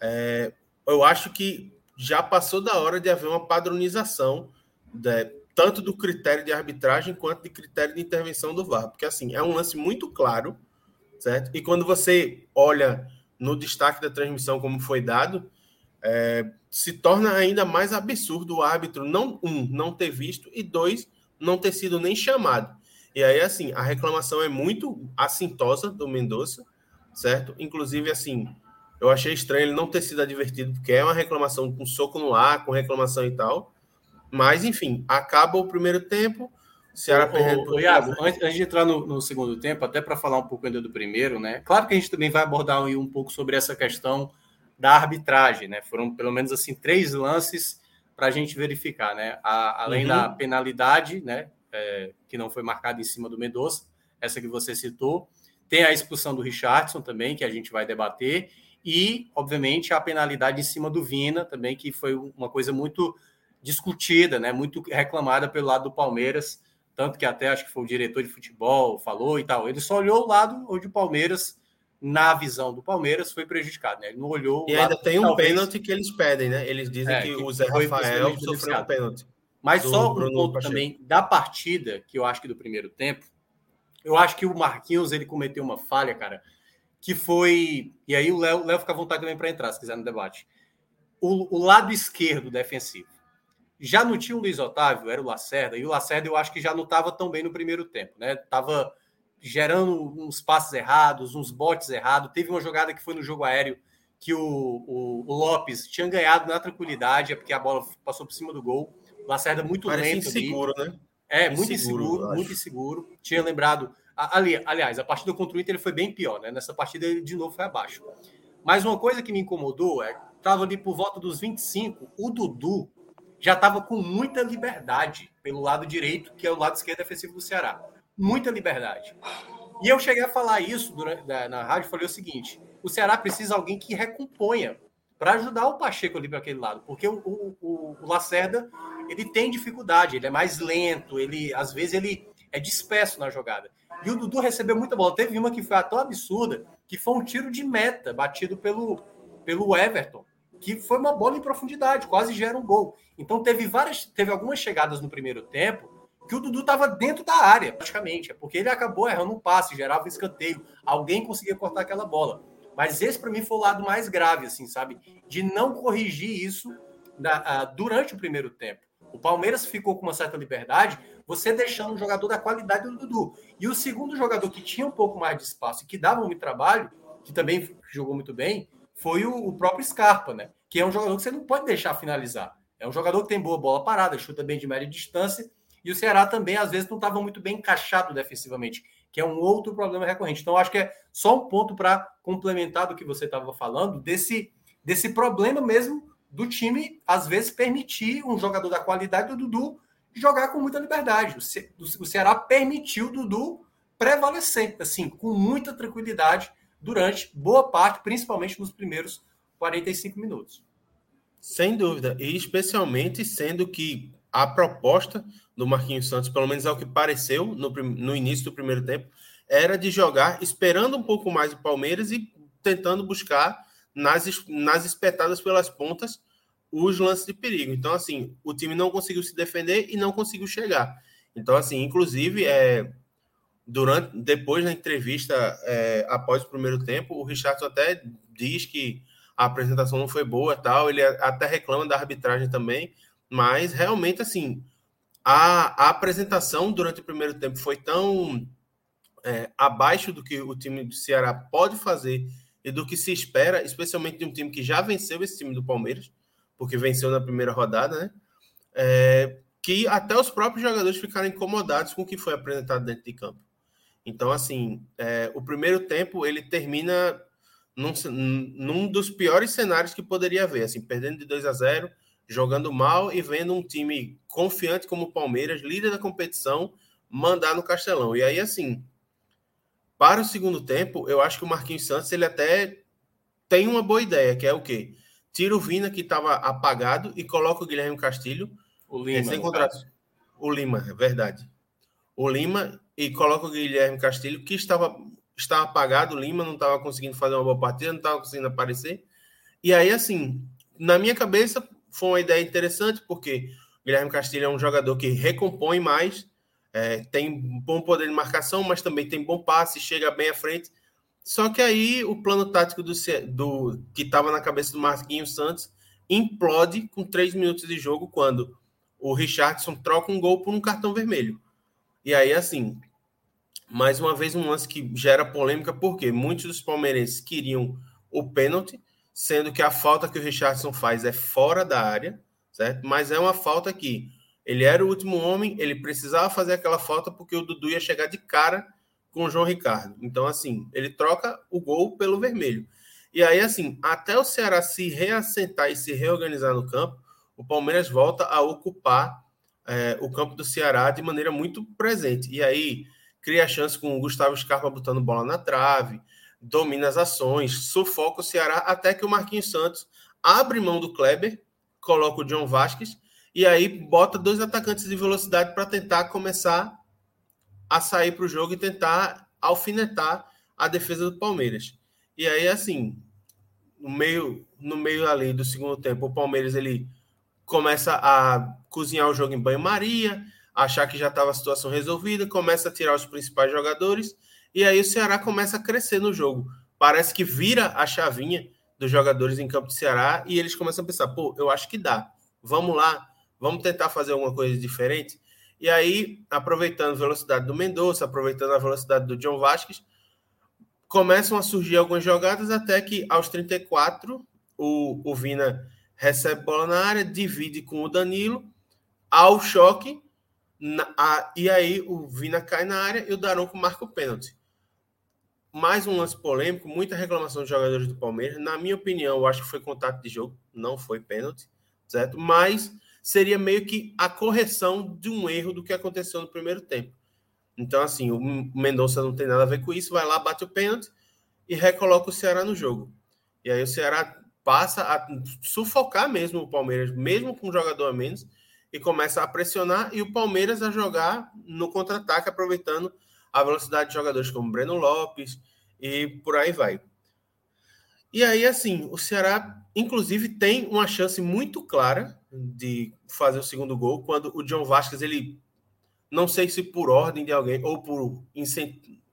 é, eu acho que já passou da hora de haver uma padronização de, tanto do critério de arbitragem quanto de critério de intervenção do VAR, porque assim é um lance muito claro, certo? E quando você olha no destaque da transmissão como foi dado, é, se torna ainda mais absurdo o árbitro não um não ter visto e dois não ter sido nem chamado. E aí assim a reclamação é muito assintosa do Mendonça, certo? Inclusive assim eu achei estranho ele não ter sido advertido, porque é uma reclamação com soco no ar, com reclamação e tal. Mas, enfim, acaba o primeiro tempo. Ceará perdendo. Iago, antes, antes, de entrar no, no segundo tempo, até para falar um pouco ainda do primeiro, né? Claro que a gente também vai abordar um, um pouco sobre essa questão da arbitragem, né? Foram pelo menos assim três lances para a gente verificar, né? A, além uhum. da penalidade, né? É, que não foi marcada em cima do Mendonça, essa que você citou. Tem a expulsão do Richardson também, que a gente vai debater e, obviamente, a penalidade em cima do Vina também, que foi uma coisa muito discutida, né? Muito reclamada pelo lado do Palmeiras, tanto que até acho que foi o diretor de futebol falou e tal. Ele só olhou o lado onde o Palmeiras, na visão do Palmeiras, foi prejudicado, né? Ele não olhou. E ainda tem um talvez... pênalti que eles pedem, né? Eles dizem é, que, que, o Zé Rafael sofreu um pênalti. Mas só um Bruno ponto Pacheco. também da partida, que eu acho que do primeiro tempo, eu acho que o Marquinhos ele cometeu uma falha, cara, que foi. E aí o Léo, Léo fica à vontade também para entrar, se quiser no debate. O, o, lado esquerdo defensivo. Já não tinha o Luiz Otávio, era o Lacerda, e o Lacerda eu acho que já não estava tão bem no primeiro tempo, né? Tava gerando uns passes errados, uns botes errados. Teve uma jogada que foi no jogo aéreo que o, o, o Lopes tinha ganhado na tranquilidade, é porque a bola passou por cima do gol. Lacerda muito Parece lento. inseguro, ali. né? É, muito inseguro, inseguro muito inseguro. Tinha lembrado Ali, aliás, a partida contra o Inter ele foi bem pior, né? Nessa partida ele de novo foi abaixo. Mas uma coisa que me incomodou é estava ali por volta dos 25, o Dudu já estava com muita liberdade pelo lado direito, que é o lado esquerdo defensivo do Ceará. Muita liberdade. E eu cheguei a falar isso durante, na, na rádio, falei o seguinte: o Ceará precisa de alguém que recomponha para ajudar o Pacheco ali para aquele lado, porque o, o, o, o Lacerda ele tem dificuldade, ele é mais lento, ele às vezes ele é disperso na jogada. E o Dudu recebeu muita bola. Teve uma que foi tão absurda que foi um tiro de meta batido pelo, pelo Everton, que foi uma bola em profundidade, quase gera um gol. Então teve várias, teve algumas chegadas no primeiro tempo que o Dudu estava dentro da área, praticamente, é porque ele acabou errando um passe, gerava um escanteio, alguém conseguia cortar aquela bola. Mas esse para mim foi o lado mais grave, assim, sabe, de não corrigir isso na, uh, durante o primeiro tempo. O Palmeiras ficou com uma certa liberdade, você deixando um jogador da qualidade do Dudu. E o segundo jogador que tinha um pouco mais de espaço e que dava muito trabalho, que também jogou muito bem, foi o, o próprio Scarpa, né? Que é um jogador que você não pode deixar finalizar. É um jogador que tem boa bola parada, chuta bem de média distância. E o Ceará também, às vezes, não estava muito bem encaixado defensivamente, que é um outro problema recorrente. Então, acho que é só um ponto para complementar do que você estava falando, desse, desse problema mesmo do time, às vezes, permitir um jogador da qualidade do Dudu jogar com muita liberdade. O Ceará permitiu o Dudu prevalecer, assim, com muita tranquilidade durante boa parte, principalmente nos primeiros 45 minutos. Sem dúvida, e especialmente sendo que a proposta do Marquinhos Santos, pelo menos é o que pareceu no, no início do primeiro tempo, era de jogar esperando um pouco mais o Palmeiras e tentando buscar nas, nas espetadas pelas pontas os lances de perigo. Então, assim, o time não conseguiu se defender e não conseguiu chegar. Então, assim, inclusive, é, durante depois da entrevista é, após o primeiro tempo, o Richardson até diz que a apresentação não foi boa, tal. Ele até reclama da arbitragem também, mas realmente, assim, a, a apresentação durante o primeiro tempo foi tão é, abaixo do que o time do Ceará pode fazer e do que se espera, especialmente de um time que já venceu esse time do Palmeiras porque venceu na primeira rodada, né? É, que até os próprios jogadores ficaram incomodados com o que foi apresentado dentro de campo. Então, assim, é, o primeiro tempo ele termina num, num, dos piores cenários que poderia haver, assim, perdendo de 2 a 0, jogando mal e vendo um time confiante como o Palmeiras, líder da competição, mandar no Castelão. E aí, assim, para o segundo tempo, eu acho que o Marquinhos Santos ele até tem uma boa ideia, que é o quê? Tira o Vina, que estava apagado, e coloca o Guilherme Castilho. O Lima. Sem contrato. O Lima, é verdade. O Lima e coloca o Guilherme Castilho, que estava, estava apagado. O Lima não estava conseguindo fazer uma boa partida, não estava conseguindo aparecer. E aí, assim, na minha cabeça, foi uma ideia interessante, porque o Guilherme Castilho é um jogador que recompõe mais, é, tem bom poder de marcação, mas também tem bom passe, chega bem à frente. Só que aí o plano tático do, do que estava na cabeça do Marquinhos Santos implode com três minutos de jogo quando o Richardson troca um gol por um cartão vermelho. E aí, assim, mais uma vez um lance que gera polêmica, porque muitos dos palmeirenses queriam o pênalti, sendo que a falta que o Richardson faz é fora da área, certo? Mas é uma falta que ele era o último homem, ele precisava fazer aquela falta porque o Dudu ia chegar de cara com o João Ricardo. Então, assim, ele troca o gol pelo vermelho. E aí, assim, até o Ceará se reassentar e se reorganizar no campo, o Palmeiras volta a ocupar é, o campo do Ceará de maneira muito presente. E aí cria chance com o Gustavo Scarpa botando bola na trave, domina as ações, sufoca o Ceará, até que o Marquinhos Santos abre mão do Kleber, coloca o John Vasquez, e aí bota dois atacantes de velocidade para tentar começar a sair para o jogo e tentar alfinetar a defesa do Palmeiras. E aí, assim, no meio, no meio ali do segundo tempo, o Palmeiras ele começa a cozinhar o jogo em banho-maria, achar que já estava a situação resolvida, começa a tirar os principais jogadores, e aí o Ceará começa a crescer no jogo. Parece que vira a chavinha dos jogadores em campo de Ceará e eles começam a pensar: pô, eu acho que dá, vamos lá, vamos tentar fazer alguma coisa diferente. E aí, aproveitando a velocidade do Mendonça, aproveitando a velocidade do John Vasquez, começam a surgir algumas jogadas até que aos 34 o, o Vina recebe bola na área, divide com o Danilo, ao choque, na, a, e aí o Vina cai na área e o Daronco marca o pênalti. Mais um lance polêmico, muita reclamação dos jogadores do Palmeiras. Na minha opinião, eu acho que foi contato de jogo, não foi pênalti, certo? Mas seria meio que a correção de um erro do que aconteceu no primeiro tempo. Então, assim, o Mendonça não tem nada a ver com isso, vai lá, bate o pênalti e recoloca o Ceará no jogo. E aí o Ceará passa a sufocar mesmo o Palmeiras, mesmo com um jogador a menos, e começa a pressionar e o Palmeiras a jogar no contra-ataque, aproveitando a velocidade de jogadores como Breno Lopes e por aí vai. E aí, assim, o Ceará, inclusive, tem uma chance muito clara de fazer o segundo gol quando o John Vasquez, ele, não sei se por ordem de alguém ou por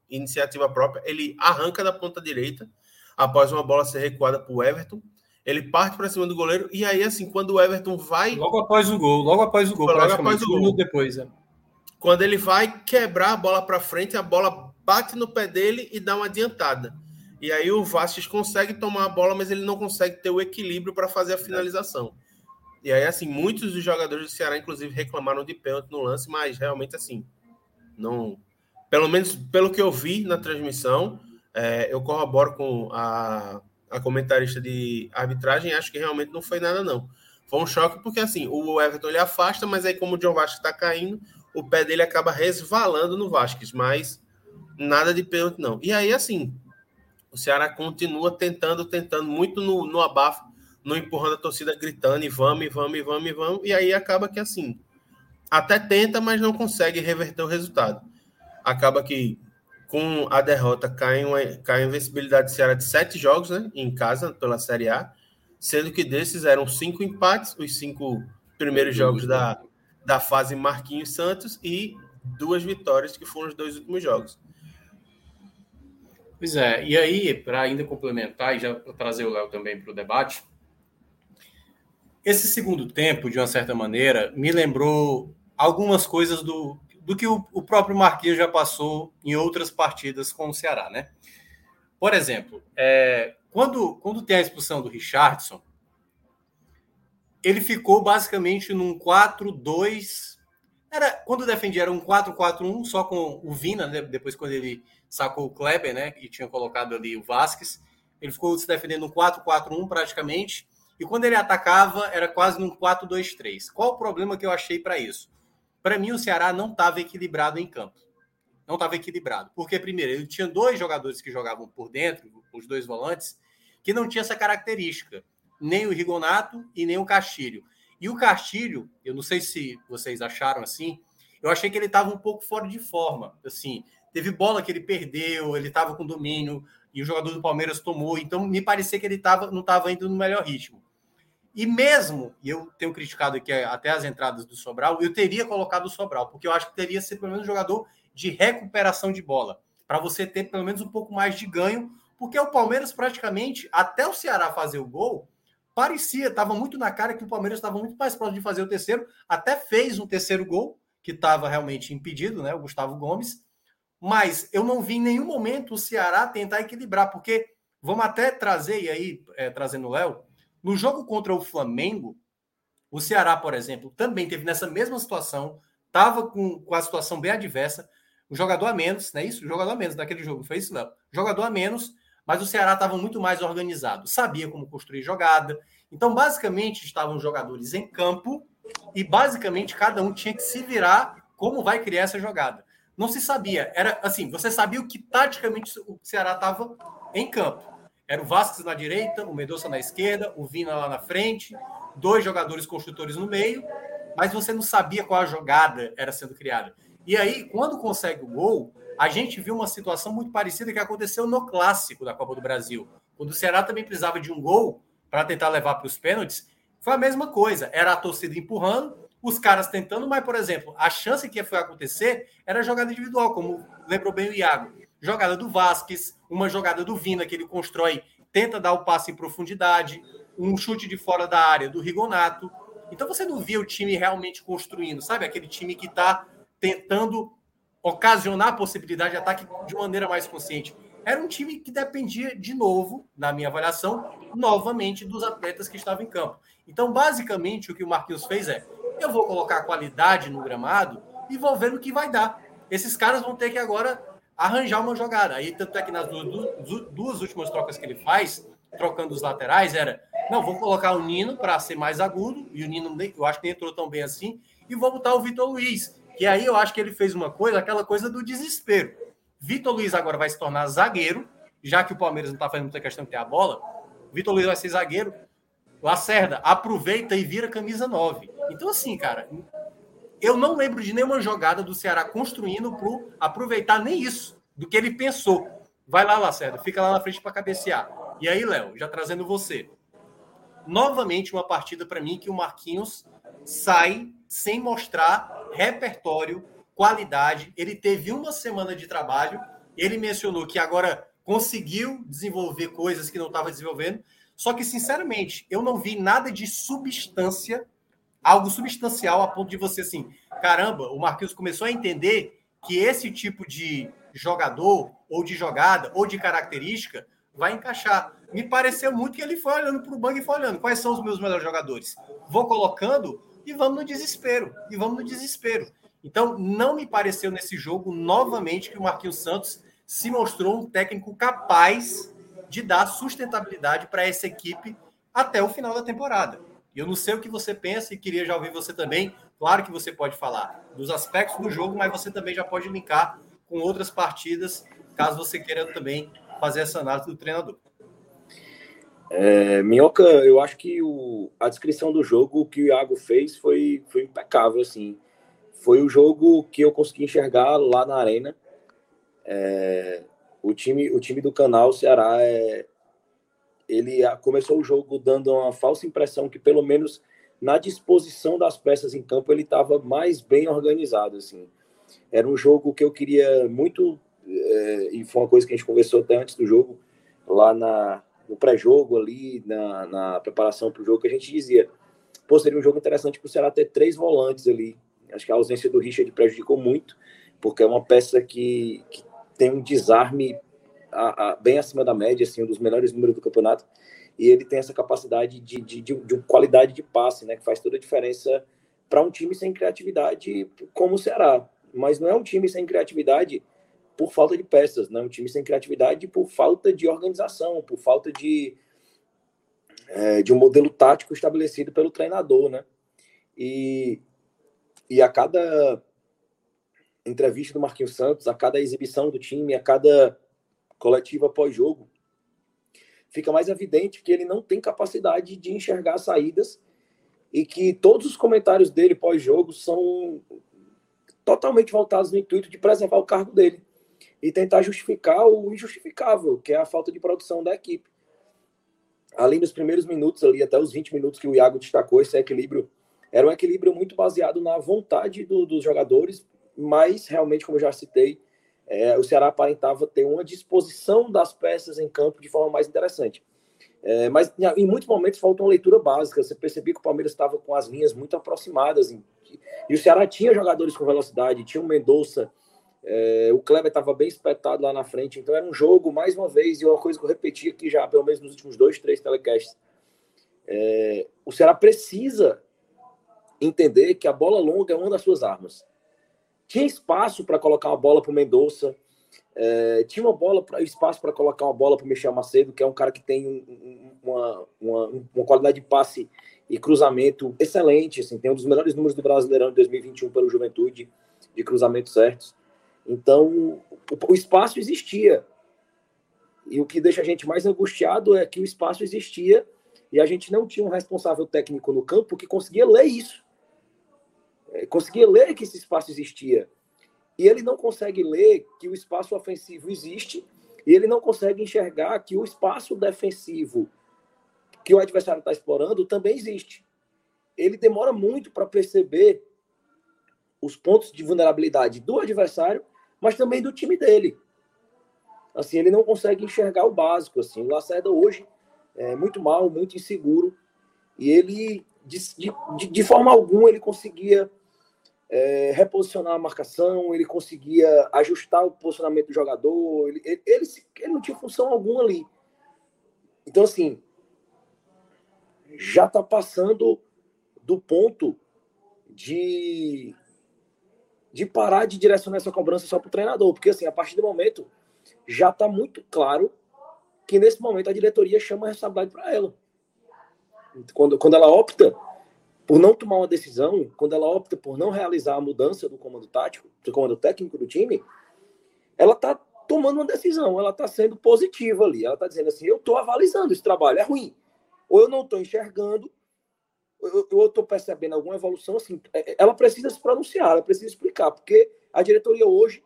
iniciativa própria, ele arranca da ponta direita após uma bola ser recuada para o Everton ele parte para cima do goleiro e aí, assim, quando o Everton vai. Logo após o gol, logo após o gol, logo após o gol. Um depois. É. Quando ele vai quebrar a bola para frente, a bola bate no pé dele e dá uma adiantada. E aí o Vasquez consegue tomar a bola, mas ele não consegue ter o equilíbrio para fazer a finalização. E aí, assim, muitos dos jogadores do Ceará, inclusive, reclamaram de pênalti no lance, mas realmente, assim, não. Pelo menos pelo que eu vi na transmissão, é, eu corroboro com a a comentarista de arbitragem, acho que realmente não foi nada, não. Foi um choque porque, assim, o Everton ele afasta, mas aí como o John Vasquez está caindo, o pé dele acaba resvalando no Vasquez, mas nada de pênalti, não. E aí, assim, o Ceará continua tentando, tentando, muito no, no abafo, no empurrando a torcida, gritando, e vamos, e vamos, e vamos, e vamos, e aí acaba que, assim, até tenta, mas não consegue reverter o resultado. Acaba que com a derrota, cai, uma, cai a invencibilidade do Ceará de sete jogos né, em casa pela Série A, sendo que desses eram cinco empates, os cinco primeiros jogos da, da fase Marquinhos Santos e duas vitórias, que foram os dois últimos jogos. Pois é, e aí, para ainda complementar e já trazer o Léo também para o debate, esse segundo tempo, de uma certa maneira, me lembrou algumas coisas do do que o, o próprio Marquinhos já passou em outras partidas com o Ceará, né? Por exemplo, é, quando, quando tem a expulsão do Richardson, ele ficou basicamente num 4-2. Era, quando defendia era um 4-4-1, só com o Vina, né? depois quando ele sacou o Kleber, né? E tinha colocado ali o Vasquez. Ele ficou se defendendo um 4-4-1 praticamente. E quando ele atacava, era quase num 4-2-3. Qual o problema que eu achei para isso? Para mim, o Ceará não estava equilibrado em campo. não estava equilibrado. Porque, primeiro, ele tinha dois jogadores que jogavam por dentro, os dois volantes, que não tinha essa característica. Nem o Rigonato e nem o Castilho. E o Castilho, eu não sei se vocês acharam assim, eu achei que ele estava um pouco fora de forma. Assim, teve bola que ele perdeu, ele estava com domínio e o jogador do Palmeiras tomou. Então, me parecia que ele tava, não estava indo no melhor ritmo. E mesmo, e eu tenho criticado aqui até as entradas do Sobral, eu teria colocado o Sobral, porque eu acho que teria ser pelo menos um jogador de recuperação de bola, para você ter pelo menos um pouco mais de ganho, porque o Palmeiras praticamente, até o Ceará fazer o gol, parecia, estava muito na cara que o Palmeiras estava muito mais próximo de fazer o terceiro, até fez um terceiro gol, que estava realmente impedido, né, o Gustavo Gomes, mas eu não vi em nenhum momento o Ceará tentar equilibrar, porque vamos até trazer, e aí, é, trazendo o Léo, no jogo contra o Flamengo, o Ceará, por exemplo, também teve nessa mesma situação, estava com, com a situação bem adversa, um jogador a menos, não é isso? Jogador a menos naquele jogo, foi isso, Léo? Jogador a menos, mas o Ceará estava muito mais organizado, sabia como construir jogada. Então, basicamente, estavam jogadores em campo e, basicamente, cada um tinha que se virar como vai criar essa jogada. Não se sabia, era assim, você sabia o que taticamente o Ceará estava em campo. Era o Vasquez na direita, o Medoça na esquerda, o Vina lá na frente, dois jogadores construtores no meio, mas você não sabia qual a jogada era sendo criada. E aí, quando consegue o gol, a gente viu uma situação muito parecida que aconteceu no clássico da Copa do Brasil, quando o Ceará também precisava de um gol para tentar levar para os pênaltis. Foi a mesma coisa, era a torcida empurrando, os caras tentando, mas, por exemplo, a chance que foi acontecer era jogada individual, como lembrou bem o Iago jogada do Vasquez, uma jogada do Vina que ele constrói, tenta dar o passe em profundidade, um chute de fora da área do Rigonato. Então você não via o time realmente construindo, sabe? Aquele time que está tentando ocasionar a possibilidade de ataque de maneira mais consciente. Era um time que dependia, de novo, na minha avaliação, novamente dos atletas que estavam em campo. Então, basicamente, o que o Marquinhos fez é: eu vou colocar qualidade no gramado e vou ver no que vai dar. Esses caras vão ter que agora arranjar uma jogada. Aí, tanto é que nas duas, duas últimas trocas que ele faz, trocando os laterais, era: não, vou colocar o Nino para ser mais agudo, e o Nino, eu acho que nem entrou tão bem assim, e vou botar o Vitor Luiz. Que aí eu acho que ele fez uma coisa, aquela coisa do desespero. Vitor Luiz agora vai se tornar zagueiro, já que o Palmeiras não está fazendo muita questão de ter a bola. Vitor Luiz vai ser zagueiro. Lacerda aproveita e vira camisa 9. Então, assim, cara, eu não lembro de nenhuma jogada do Ceará construindo para aproveitar nem isso, do que ele pensou. Vai lá, Lacerda, fica lá na frente para cabecear. E aí, Léo, já trazendo você. Novamente, uma partida para mim que o Marquinhos sai sem mostrar repertório, qualidade. Ele teve uma semana de trabalho. Ele mencionou que agora conseguiu desenvolver coisas que não estava desenvolvendo. Só que, sinceramente, eu não vi nada de substância algo substancial a ponto de você assim, caramba, o Marquinhos começou a entender que esse tipo de jogador ou de jogada ou de característica vai encaixar. Me pareceu muito que ele foi olhando para o banco e foi olhando quais são os meus melhores jogadores. Vou colocando e vamos no desespero. E vamos no desespero. Então, não me pareceu nesse jogo, novamente, que o Marquinhos Santos se mostrou um técnico capaz de dar sustentabilidade para essa equipe até o final da temporada. Eu não sei o que você pensa e queria já ouvir você também. Claro que você pode falar dos aspectos do jogo, mas você também já pode linkar com outras partidas, caso você queira também fazer essa análise do treinador. É, Minhoca, eu acho que o, a descrição do jogo que o Iago fez foi, foi impecável, assim. Foi o jogo que eu consegui enxergar lá na arena. É, o, time, o time do canal Ceará é, ele começou o jogo dando uma falsa impressão que pelo menos na disposição das peças em campo ele estava mais bem organizado assim. Era um jogo que eu queria muito é, e foi uma coisa que a gente conversou até antes do jogo lá na no pré-jogo ali na, na preparação para o jogo que a gente dizia pô seria um jogo interessante para o Ceará ter três volantes ali. Acho que a ausência do Richard prejudicou muito porque é uma peça que, que tem um desarme a, a, bem acima da média, assim, um dos melhores números do campeonato. E ele tem essa capacidade de, de, de, de qualidade de passe, né, que faz toda a diferença para um time sem criatividade como o Ceará. Mas não é um time sem criatividade por falta de peças, não é um time sem criatividade por falta de organização, por falta de, é, de um modelo tático estabelecido pelo treinador, né? E, e a cada entrevista do Marquinhos Santos, a cada exibição do time, a cada coletiva pós-jogo, fica mais evidente que ele não tem capacidade de enxergar saídas e que todos os comentários dele pós-jogo são totalmente voltados no intuito de preservar o cargo dele e tentar justificar o injustificável, que é a falta de produção da equipe. Além dos primeiros minutos ali, até os 20 minutos que o Iago destacou, esse equilíbrio era um equilíbrio muito baseado na vontade do, dos jogadores, mas realmente, como eu já citei, é, o Ceará aparentava ter uma disposição das peças em campo de forma mais interessante. É, mas em muitos momentos falta uma leitura básica. Você percebia que o Palmeiras estava com as linhas muito aproximadas. E o Ceará tinha jogadores com velocidade, tinha o Mendonça, é, o Kleber estava bem espetado lá na frente. Então era um jogo, mais uma vez, e uma coisa que eu repeti aqui já, pelo menos nos últimos dois, três telecasts. É, o Ceará precisa entender que a bola longa é uma das suas armas. Tinha espaço para colocar uma bola para o Mendonça, é, tinha uma bola para espaço para colocar uma bola para o Michel Macedo, que é um cara que tem um, uma, uma, uma, qualidade de passe e cruzamento excelente, assim, tem um dos melhores números do Brasileirão de 2021 pelo Juventude de cruzamentos certos. Então, o, o espaço existia. E o que deixa a gente mais angustiado é que o espaço existia e a gente não tinha um responsável técnico no campo que conseguia ler isso. É, conseguia ler que esse espaço existia. E ele não consegue ler que o espaço ofensivo existe e ele não consegue enxergar que o espaço defensivo que o adversário está explorando também existe. Ele demora muito para perceber os pontos de vulnerabilidade do adversário, mas também do time dele. Assim, ele não consegue enxergar o básico. Assim, o Lacerda hoje é muito mal, muito inseguro, e ele de, de, de forma alguma ele conseguia é, reposicionar a marcação, ele conseguia ajustar o posicionamento do jogador, ele, ele, ele, ele não tinha função alguma ali. Então, assim, já está passando do ponto de, de parar de direcionar essa cobrança só para o treinador, porque, assim, a partir do momento, já está muito claro que, nesse momento, a diretoria chama a responsabilidade para ela. Quando, quando ela opta por não tomar uma decisão, quando ela opta por não realizar a mudança do comando tático, do comando técnico do time, ela está tomando uma decisão, ela está sendo positiva ali. Ela está dizendo assim: eu estou avalizando esse trabalho, é ruim. Ou eu não estou enxergando, ou eu estou percebendo alguma evolução. Assim, é, é, ela precisa se pronunciar, ela precisa explicar, porque a diretoria hoje,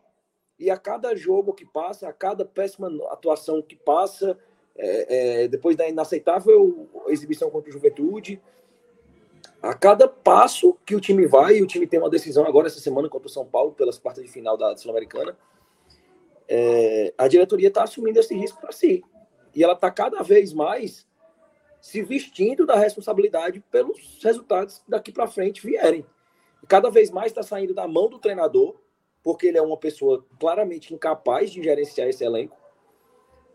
e a cada jogo que passa, a cada péssima atuação que passa, é, é, depois da inaceitável exibição contra o Juventude, a cada passo que o time vai, e o time tem uma decisão agora essa semana contra o São Paulo, pelas quartas de final da Sul-Americana, é, a diretoria está assumindo esse risco para si. E ela está cada vez mais se vestindo da responsabilidade pelos resultados daqui para frente vierem. E cada vez mais está saindo da mão do treinador, porque ele é uma pessoa claramente incapaz de gerenciar esse elenco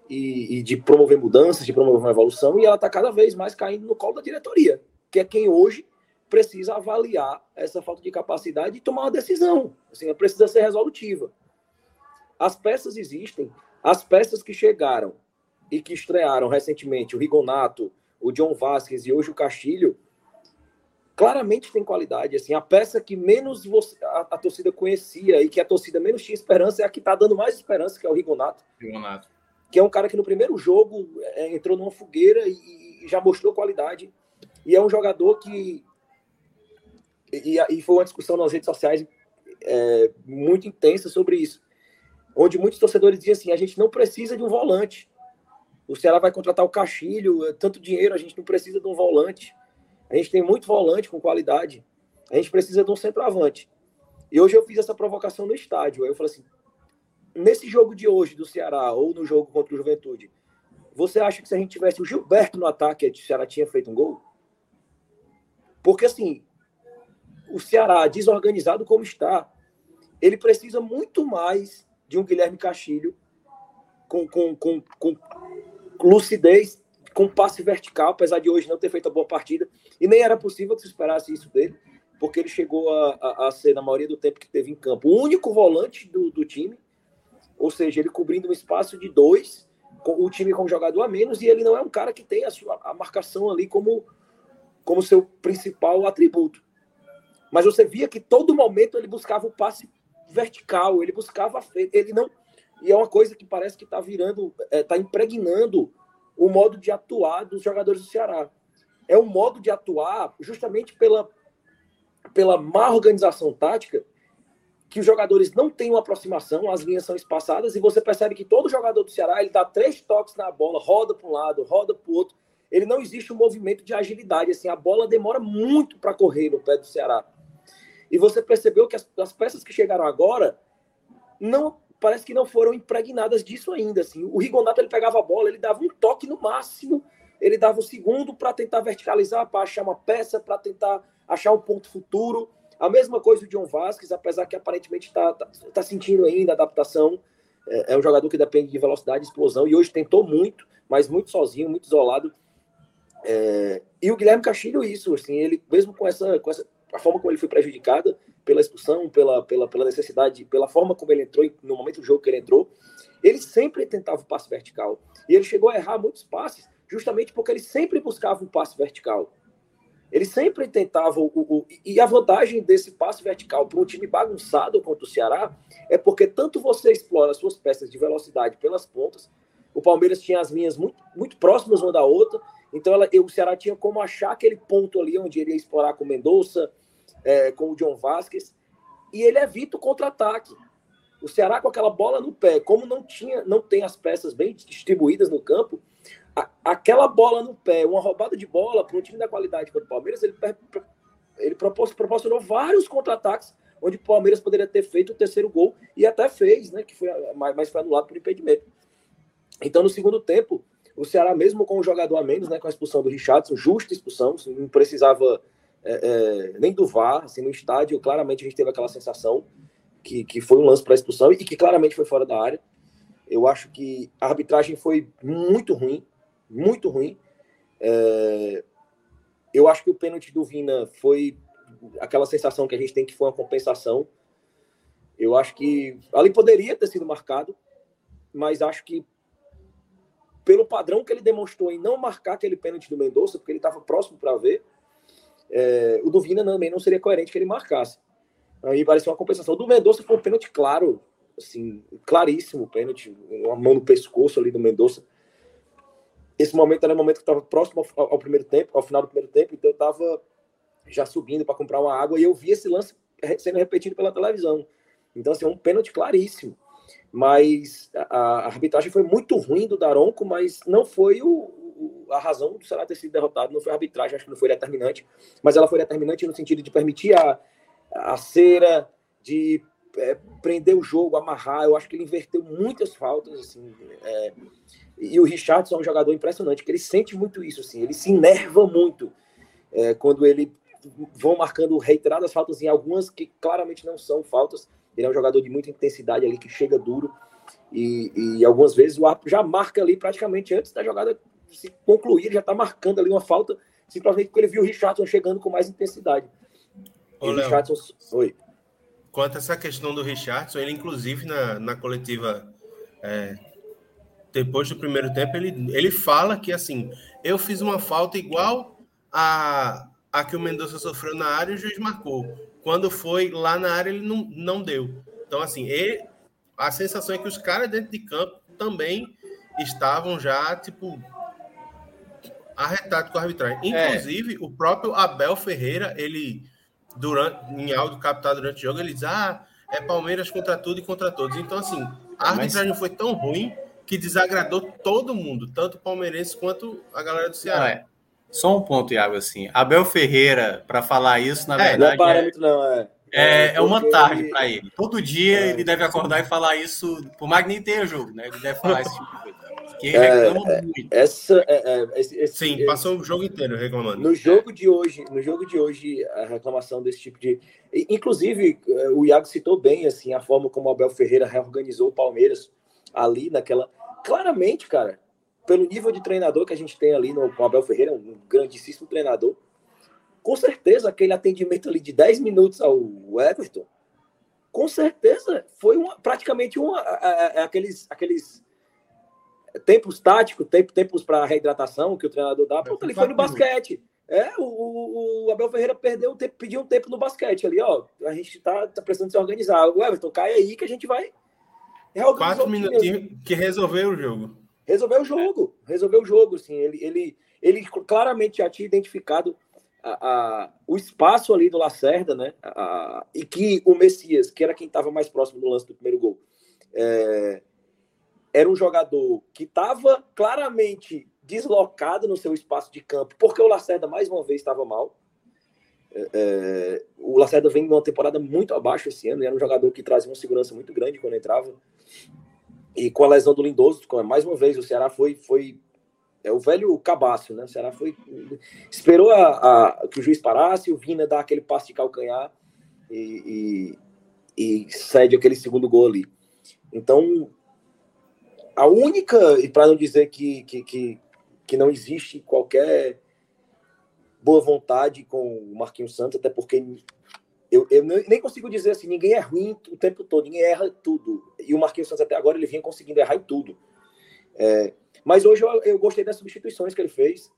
e, e de promover mudanças, de promover uma evolução, e ela está cada vez mais caindo no colo da diretoria, que é quem hoje precisa avaliar essa falta de capacidade e tomar uma decisão. Assim, precisa ser resolutiva. As peças existem, as peças que chegaram e que estrearam recentemente, o Rigonato, o John Vasquez e hoje o Castilho, claramente tem qualidade. Assim, a peça que menos você, a, a, torcida conhecia e que a torcida menos tinha esperança é a que está dando mais esperança, que é o Rigonato. Rigonato. Que é um cara que no primeiro jogo é, entrou numa fogueira e, e já mostrou qualidade. E é um jogador que e, e foi uma discussão nas redes sociais é, muito intensa sobre isso, onde muitos torcedores diziam assim: a gente não precisa de um volante. O Ceará vai contratar o Castilho, é tanto dinheiro, a gente não precisa de um volante. A gente tem muito volante com qualidade. A gente precisa de um centroavante. E hoje eu fiz essa provocação no estádio. Eu falei assim: nesse jogo de hoje do Ceará, ou no jogo contra o Juventude, você acha que se a gente tivesse o Gilberto no ataque, o Ceará tinha feito um gol? Porque assim, o Ceará, desorganizado como está, ele precisa muito mais de um Guilherme Castilho com, com, com, com lucidez, com passe vertical, apesar de hoje não ter feito a boa partida. E nem era possível que se esperasse isso dele, porque ele chegou a, a, a ser, na maioria do tempo que teve em campo, o único volante do, do time, ou seja, ele cobrindo um espaço de dois, o time com um jogador a menos, e ele não é um cara que tem a, sua, a marcação ali como, como seu principal atributo. Mas você via que todo momento ele buscava o passe vertical, ele buscava. Ele não. E é uma coisa que parece que está virando, está é, tá impregnando o modo de atuar dos jogadores do Ceará. É um modo de atuar justamente pela, pela má organização tática, que os jogadores não têm uma aproximação, as linhas são espaçadas, e você percebe que todo jogador do Ceará ele dá três toques na bola, roda para um lado, roda para o outro. Ele não existe um movimento de agilidade. Assim, a bola demora muito para correr no pé do Ceará. E você percebeu que as, as peças que chegaram agora não parece que não foram impregnadas disso ainda. Assim. O Rigonato ele pegava a bola, ele dava um toque no máximo, ele dava o segundo para tentar verticalizar, para achar uma peça, para tentar achar um ponto futuro. A mesma coisa o John Vasquez, apesar que aparentemente está tá, tá sentindo ainda adaptação. É, é, um jogador que depende de velocidade, explosão, e hoje tentou muito, mas muito sozinho, muito isolado. É, e o Guilherme Castilho, isso, assim, ele mesmo com essa, com essa a forma como ele foi prejudicada pela expulsão, pela, pela, pela necessidade, pela forma como ele entrou, no momento do jogo que ele entrou, ele sempre tentava o passe vertical. E ele chegou a errar muitos passes, justamente porque ele sempre buscava um passe vertical. Ele sempre tentava. O, o, e a vantagem desse passe vertical para um time bagunçado contra o Ceará é porque tanto você explora suas peças de velocidade pelas pontas, o Palmeiras tinha as linhas muito, muito próximas uma da outra, então ela, o Ceará tinha como achar aquele ponto ali onde ele ia explorar com Mendonça, é, com o John Vasquez, e ele evita o contra-ataque. O Ceará com aquela bola no pé, como não tinha, não tem as peças bem distribuídas no campo, a, aquela bola no pé, uma roubada de bola para um time da qualidade como o Palmeiras, ele, ele proporcionou vários contra-ataques onde o Palmeiras poderia ter feito o terceiro gol e até fez, né? Que foi, mas foi anulado por impedimento. Então, no segundo tempo, o Ceará, mesmo com um jogador a menos, né, com a expulsão do Richardson, justa expulsão, não precisava é, é, nem do VAR, assim, no estádio, claramente a gente teve aquela sensação que, que foi um lance para expulsão e que claramente foi fora da área. Eu acho que a arbitragem foi muito ruim, muito ruim. É, eu acho que o pênalti do Vina foi aquela sensação que a gente tem que foi uma compensação. Eu acho que ali poderia ter sido marcado, mas acho que pelo padrão que ele demonstrou em não marcar aquele pênalti do Mendonça, porque ele estava próximo para ver, é, o do Vina também não seria coerente que ele marcasse. Aí parecia uma compensação. O do Mendonça foi um pênalti claro, assim, claríssimo pênalti, uma mão no pescoço ali do Mendonça. Esse momento era o momento que estava próximo ao, ao, primeiro tempo, ao final do primeiro tempo, então eu estava já subindo para comprar uma água e eu vi esse lance sendo repetido pela televisão. Então, assim, é um pênalti claríssimo. Mas a, a arbitragem foi muito ruim do Daronco, mas não foi o, a razão do Ceará ter sido derrotado não foi a arbitragem, acho que não foi determinante, mas ela foi determinante no sentido de permitir a, a cera, de é, prender o jogo, amarrar. Eu acho que ele inverteu muitas faltas, assim. É, e o Richardson é um jogador impressionante, que ele sente muito isso, assim. Ele se enerva muito é, quando ele vão marcando reiteradas faltas em algumas que claramente não são faltas. Ele é um jogador de muita intensidade ali que chega duro. E, e algumas vezes o árbitro já marca ali praticamente antes da jogada se concluir, ele já está marcando ali uma falta, simplesmente porque ele viu o Richardson chegando com mais intensidade. Ô, Léo, Richardson... Oi. Quanto a essa questão do Richardson, ele inclusive na, na coletiva é, depois do primeiro tempo, ele, ele fala que assim, eu fiz uma falta igual a, a que o Mendonça sofreu na área e o juiz marcou. Quando foi lá na área, ele não, não deu. Então, assim, ele, a sensação é que os caras dentro de campo também estavam já, tipo, arretado com a arbitragem. É. Inclusive, é. o próprio Abel Ferreira, ele, durante, em áudio captado durante o jogo, ele diz: Ah, é Palmeiras contra tudo e contra todos. Então, assim, a arbitragem Mas... foi tão ruim que desagradou todo mundo, tanto o palmeirense quanto a galera do Ceará. é. Só um ponto, Iago, assim. Abel Ferreira, para falar isso, na é, verdade. Não é parâmetro, não, é. É, é uma tarde para ele. Todo dia é. ele deve acordar e falar isso, por mais que nem tenha jogo, né? Ele deve falar esse tipo de coisa. Que reclama é, muito. Essa, é, é, esse, esse, Sim, passou o jogo inteiro reclamando. No jogo de hoje, no jogo de hoje, a reclamação desse tipo de. Inclusive, é, o Iago citou bem assim, a forma como o Abel Ferreira reorganizou o Palmeiras ali naquela. Claramente, cara, pelo nível de treinador que a gente tem ali no, com o Abel Ferreira, um grandíssimo treinador. Com certeza, aquele atendimento ali de 10 minutos ao Everton, com certeza foi uma, praticamente uma, aqueles, aqueles tempos táticos, tempo, tempos para reidratação que o treinador dá, pronto, ele foi no basquete. É, o, o, Abel Ferreira perdeu tempo, pediu um tempo no basquete ali, ó. A gente tá, tá precisando se organizar. O Everton, cai aí que a gente vai. Quatro minutinhos que resolveu o jogo. Resolveu o jogo, resolveu o jogo, assim. Ele, ele, ele claramente já tinha identificado a, a, o espaço ali do Lacerda, né? A, e que o Messias, que era quem estava mais próximo do lance do primeiro gol, é, era um jogador que estava claramente deslocado no seu espaço de campo, porque o Lacerda, mais uma vez, estava mal. É, é, o Lacerda vem de uma temporada muito abaixo esse ano, era um jogador que trazia uma segurança muito grande quando entrava. E com a lesão do Lindoso, mais uma vez, o Ceará foi, foi é o velho cabaço, né? O Ceará foi. Esperou a, a, que o juiz parasse, o Vina dá aquele passe de calcanhar e, e, e cede aquele segundo gol ali. Então, a única, e para não dizer que, que, que, que, não existe qualquer boa vontade com o Marquinhos Santos, até porque eu, eu nem consigo dizer assim, ninguém é ruim o tempo todo, ninguém erra tudo. E o Marquinhos Santos até agora ele vinha conseguindo errar em tudo. É, mas hoje eu, eu gostei das substituições que ele fez.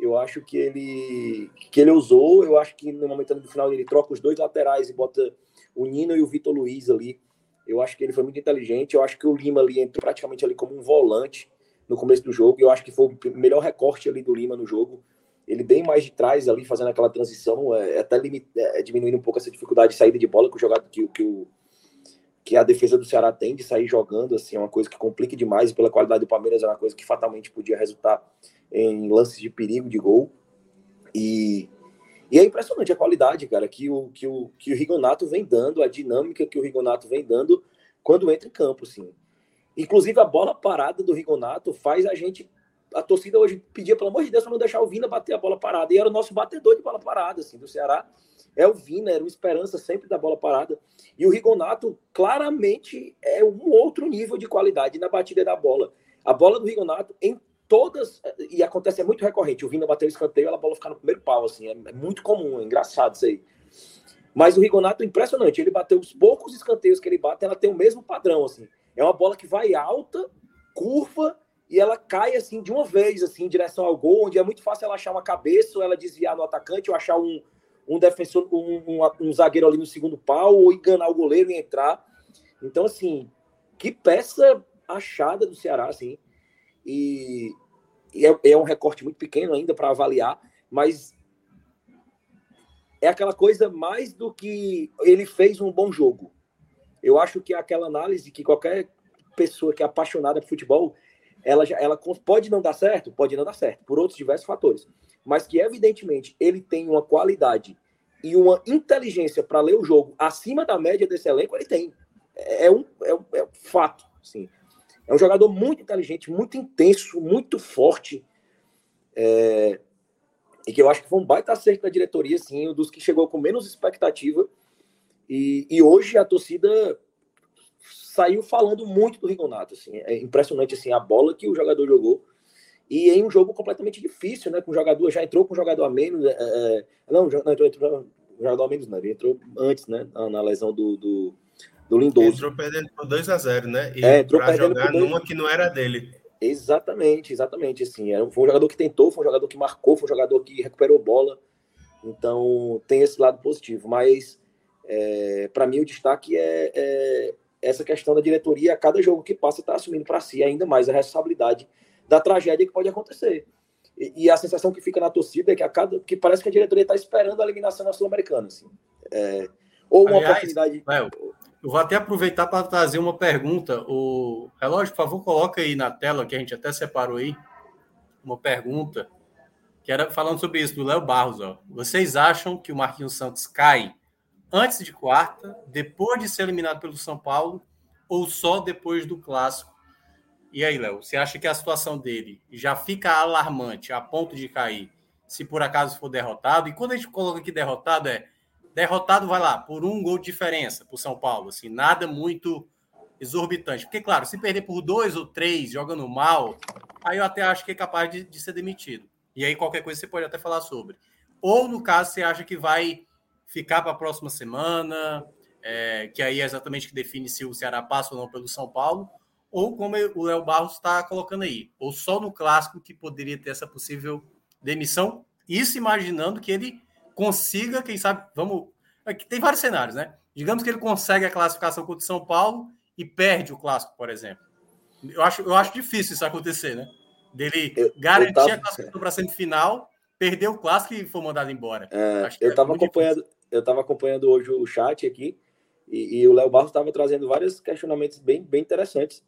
Eu acho que ele que ele usou, eu acho que no momento do final ele troca os dois laterais e bota o Nino e o Vitor Luiz ali. Eu acho que ele foi muito inteligente. Eu acho que o Lima ali entrou praticamente ali como um volante no começo do jogo. Eu acho que foi o melhor recorte ali do Lima no jogo. Ele bem mais de trás ali, fazendo aquela transição, é, até limit, é, diminuindo um pouco essa dificuldade de saída de bola que o jogador que, que, o, que a defesa do Ceará tem de sair jogando, assim, é uma coisa que complica demais, pela qualidade do Palmeiras é uma coisa que fatalmente podia resultar em lances de perigo de gol. E, e é impressionante a qualidade, cara, que o, que, o, que o Rigonato vem dando, a dinâmica que o Rigonato vem dando quando entra em campo, assim. Inclusive, a bola parada do Rigonato faz a gente. A torcida hoje pedia, pelo amor de Deus, para não deixar o Vina bater a bola parada. E era o nosso batedor de bola parada, assim, do Ceará é o Vina, era uma esperança sempre da bola parada. E o Rigonato claramente é um outro nível de qualidade na batida da bola. A bola do Rigonato, em todas, e acontece, é muito recorrente, o Vina bateu o escanteio, a bola ficar no primeiro pau, assim, é, é muito comum, é engraçado isso aí. Mas o Rigonato é impressionante, ele bateu os poucos escanteios que ele bate, ela tem o mesmo padrão, assim. É uma bola que vai alta, curva, e ela cai assim de uma vez, assim, em direção ao gol, onde é muito fácil ela achar uma cabeça, ou ela desviar no atacante, ou achar um, um defensor, um, um, um, zagueiro ali no segundo pau, ou enganar o goleiro e entrar. Então, assim, que peça achada do Ceará, assim. E é, é, um recorte muito pequeno ainda para avaliar, mas é aquela coisa mais do que ele fez um bom jogo. Eu acho que é aquela análise que qualquer pessoa que é apaixonada por futebol, ela, ela pode não dar certo, pode não dar certo, por outros diversos fatores mas que evidentemente ele tem uma qualidade e uma inteligência para ler o jogo acima da média desse elenco, ele tem. É, é um, é um, é um fato. Assim. É um jogador muito inteligente, muito intenso, muito forte. É, e que eu acho que foi um baita acerto da diretoria, assim, um dos que chegou com menos expectativa. E, e hoje a torcida saiu falando muito do Rigonato. Assim. É impressionante assim, a bola que o jogador jogou e em um jogo completamente difícil, né? Com o jogador, já entrou com o jogador a menos. É, é não, não entrou, entrou jogador a menos, não. Ele entrou antes, né? Na, na lesão do, do, do Lindoso. Entrou perdendo por 2x0, né? E é, entrou perdendo jogar dois... numa que não era dele. Exatamente, exatamente. Assim, era, foi um jogador que tentou, foi um jogador que marcou, foi um jogador que recuperou bola. Então tem esse lado positivo. Mas é, para mim o destaque é, é, essa questão da diretoria. A cada jogo que passa está assumindo para si ainda mais a responsabilidade da tragédia que pode acontecer. E, e, a sensação que fica na torcida é que, a cada, que parece que a diretoria está esperando a eliminação na Sul-Americana. Assim. É, ou uma Aliás, oportunidade. Eu vou até aproveitar para trazer uma pergunta. O relógio, por favor, coloca aí na tela, que a gente até separou aí, uma pergunta, que era falando sobre isso, do Léo Barros. Ó. Vocês acham que o Marquinhos Santos cai antes de quarta, depois de ser eliminado pelo São Paulo, ou só depois do clássico? E aí, Léo, você acha que a situação dele já fica alarmante a ponto de cair se por acaso for derrotado? E quando a gente coloca aqui derrotado, é derrotado, vai lá, por um gol de diferença para o São Paulo, assim, nada muito exorbitante. Porque, claro, se perder por dois ou três jogando mal, aí eu até acho que é capaz de, de ser demitido. E aí qualquer coisa você pode até falar sobre. Ou, no caso, você acha que vai ficar para a próxima semana, é, que aí é exatamente que define se o Ceará passa ou não pelo São Paulo, ou como o Léo Barros está colocando aí, ou só no clássico que poderia ter essa possível demissão Isso imaginando que ele consiga, quem sabe, vamos. Aqui tem vários cenários, né? Digamos que ele consegue a classificação contra o São Paulo e perde o clássico, por exemplo. Eu acho, eu acho difícil isso acontecer, né? Dele eu, garantir eu tava... a classificação para a semifinal, perder o clássico e for mandado embora. É, eu estava é acompanhando, eu estava acompanhando hoje o chat aqui e, e o Léo Barros estava trazendo vários questionamentos bem, bem interessantes.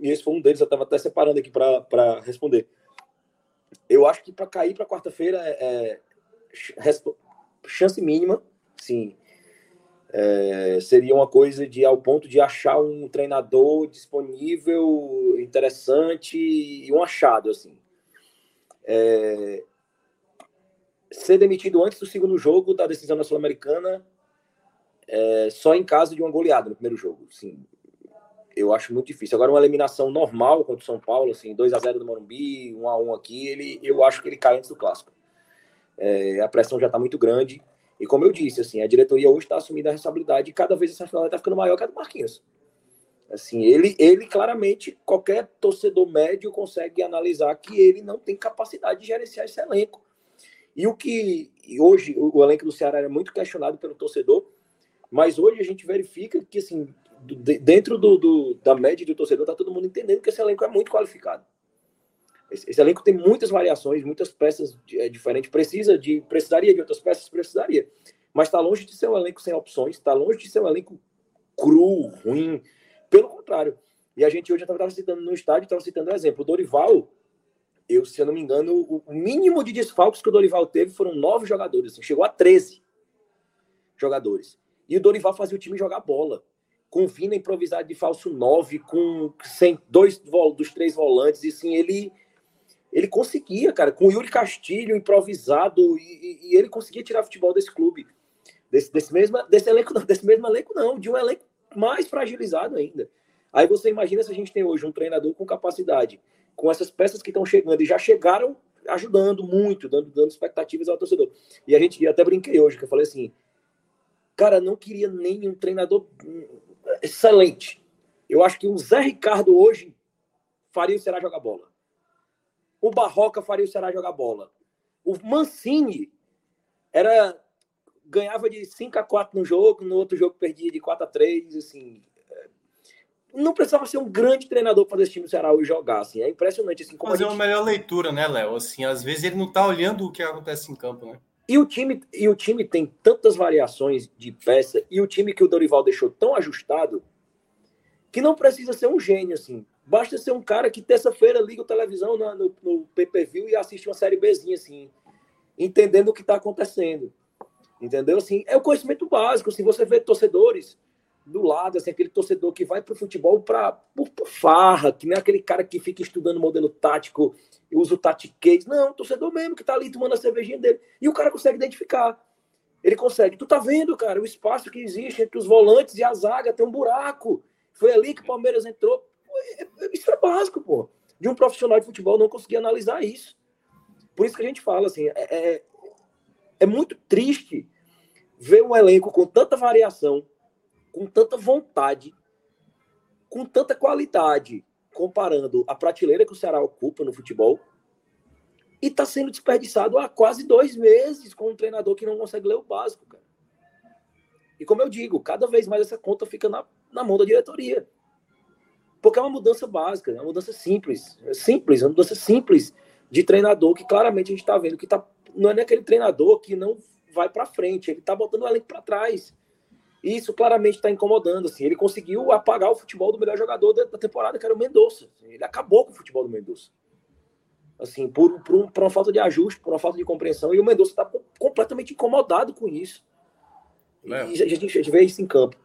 E esse foi um deles, eu estava até separando aqui para responder. Eu acho que para cair para quarta-feira é, é chance mínima, sim. É, seria uma coisa de ao ponto de achar um treinador disponível, interessante e um achado assim. É, ser demitido antes do segundo jogo da decisão da Sul-Americana é, só em caso de uma goleada no primeiro jogo. Sim, eu acho muito difícil. Agora, uma eliminação normal contra o São Paulo, assim, 2 a 0 do Morumbi, 1 a 1 aqui, ele, eu acho que ele cai antes do clássico. É, a pressão já está muito grande. E como eu disse, assim, a diretoria hoje está assumindo a responsabilidade e cada vez essa responsabilidade está ficando maior que a do Marquinhos. Assim, ele, ele claramente, qualquer torcedor médio consegue analisar que ele não tem capacidade de gerenciar esse elenco. E o que hoje o, o elenco do Ceará é muito questionado pelo torcedor, mas hoje a gente verifica que assim, dentro do, do, da média do torcedor, está todo mundo entendendo que esse elenco é muito qualificado. Esse, esse elenco tem muitas variações, muitas peças é, diferentes. Precisa de, precisaria de outras peças, precisaria. Mas está longe de ser um elenco sem opções, está longe de ser um elenco cru, ruim. Pelo contrário. E a gente hoje estava citando no estádio, estava citando um exemplo. O Dorival, eu, se eu não me engano, o mínimo de desfalques que o Dorival teve foram nove jogadores. Assim, chegou a 13 jogadores. E o Dorival fazia o time jogar bola com Vina improvisado de falso 9, com sem, dois dos três volantes, e sim, ele ele conseguia, cara, com o Yuri Castilho improvisado, e, e, ele conseguia tirar futebol desse clube. Desse, desse, mesmo, desse elenco, não, desse mesmo elenco, não, de um elenco mais fragilizado ainda. Aí você imagina se a gente tem hoje um treinador com capacidade, com essas peças que estão chegando e já chegaram ajudando muito, dando, dando expectativas ao torcedor. E a gente até brinquei hoje, que eu falei assim, cara, não queria nem um treinador excelente. Eu acho que o Zé Ricardo hoje faria o Ceará jogar bola. O Barroca faria o Ceará jogar bola. O Mancini era ganhava de 5 a 4 no jogo, no outro jogo perdia de 4 a 3, assim. É, não precisava ser um grande treinador para esse time do Ceará hoje jogar, assim. É impressionante assim como Fazer gente... uma melhor leitura, né, Léo? Assim, às vezes ele não tá olhando o que acontece em campo, né? E o time, e o time tem tantas variações de peça, e o time que o Dorival deixou tão ajustado, que não precisa ser um gênio, assim. Basta ser um cara que terça-feira liga a televisão no, no, PPV e assiste uma série Bzinha, assim, entendendo o que está acontecendo. Entendeu? Assim, é o conhecimento básico. Assim, você vê torcedores do lado, assim, aquele torcedor que vai para o futebol pra, por, por, farra, que não é aquele cara que fica estudando modelo tático, usa o tatiquês. Não, torcedor mesmo que tá ali tomando a cervejinha dele. E o cara consegue identificar. Ele consegue. Tu tá vendo, cara, o espaço que existe entre os volantes e a zaga, tem um buraco. Foi ali que o Palmeiras entrou. É, é, isso é básico, pô. De um profissional de futebol não conseguir analisar isso. Por isso que a gente fala, assim, é, é, é muito triste ver um elenco com tanta variação, com tanta vontade, com tanta qualidade, comparando a prateleira que o Ceará ocupa no futebol, e está sendo desperdiçado há quase dois meses com um treinador que não consegue ler o básico, cara. E como eu digo, cada vez mais essa conta fica na, na mão da diretoria. Porque é uma mudança básica, é uma mudança simples. É simples, é uma mudança simples de treinador que claramente a gente está vendo que tá, não é nem aquele treinador que não vai para frente, ele está botando o elenco para trás. E isso claramente está incomodando. Assim. Ele conseguiu apagar o futebol do melhor jogador da, temporada, que era o Mendonça. Ele acabou com o futebol do Mendonça. Assim, por, por, um, por uma falta de ajuste, por uma falta de compreensão. E o Mendonça está completamente incomodado com isso. E a gente, a gente vê isso em campo.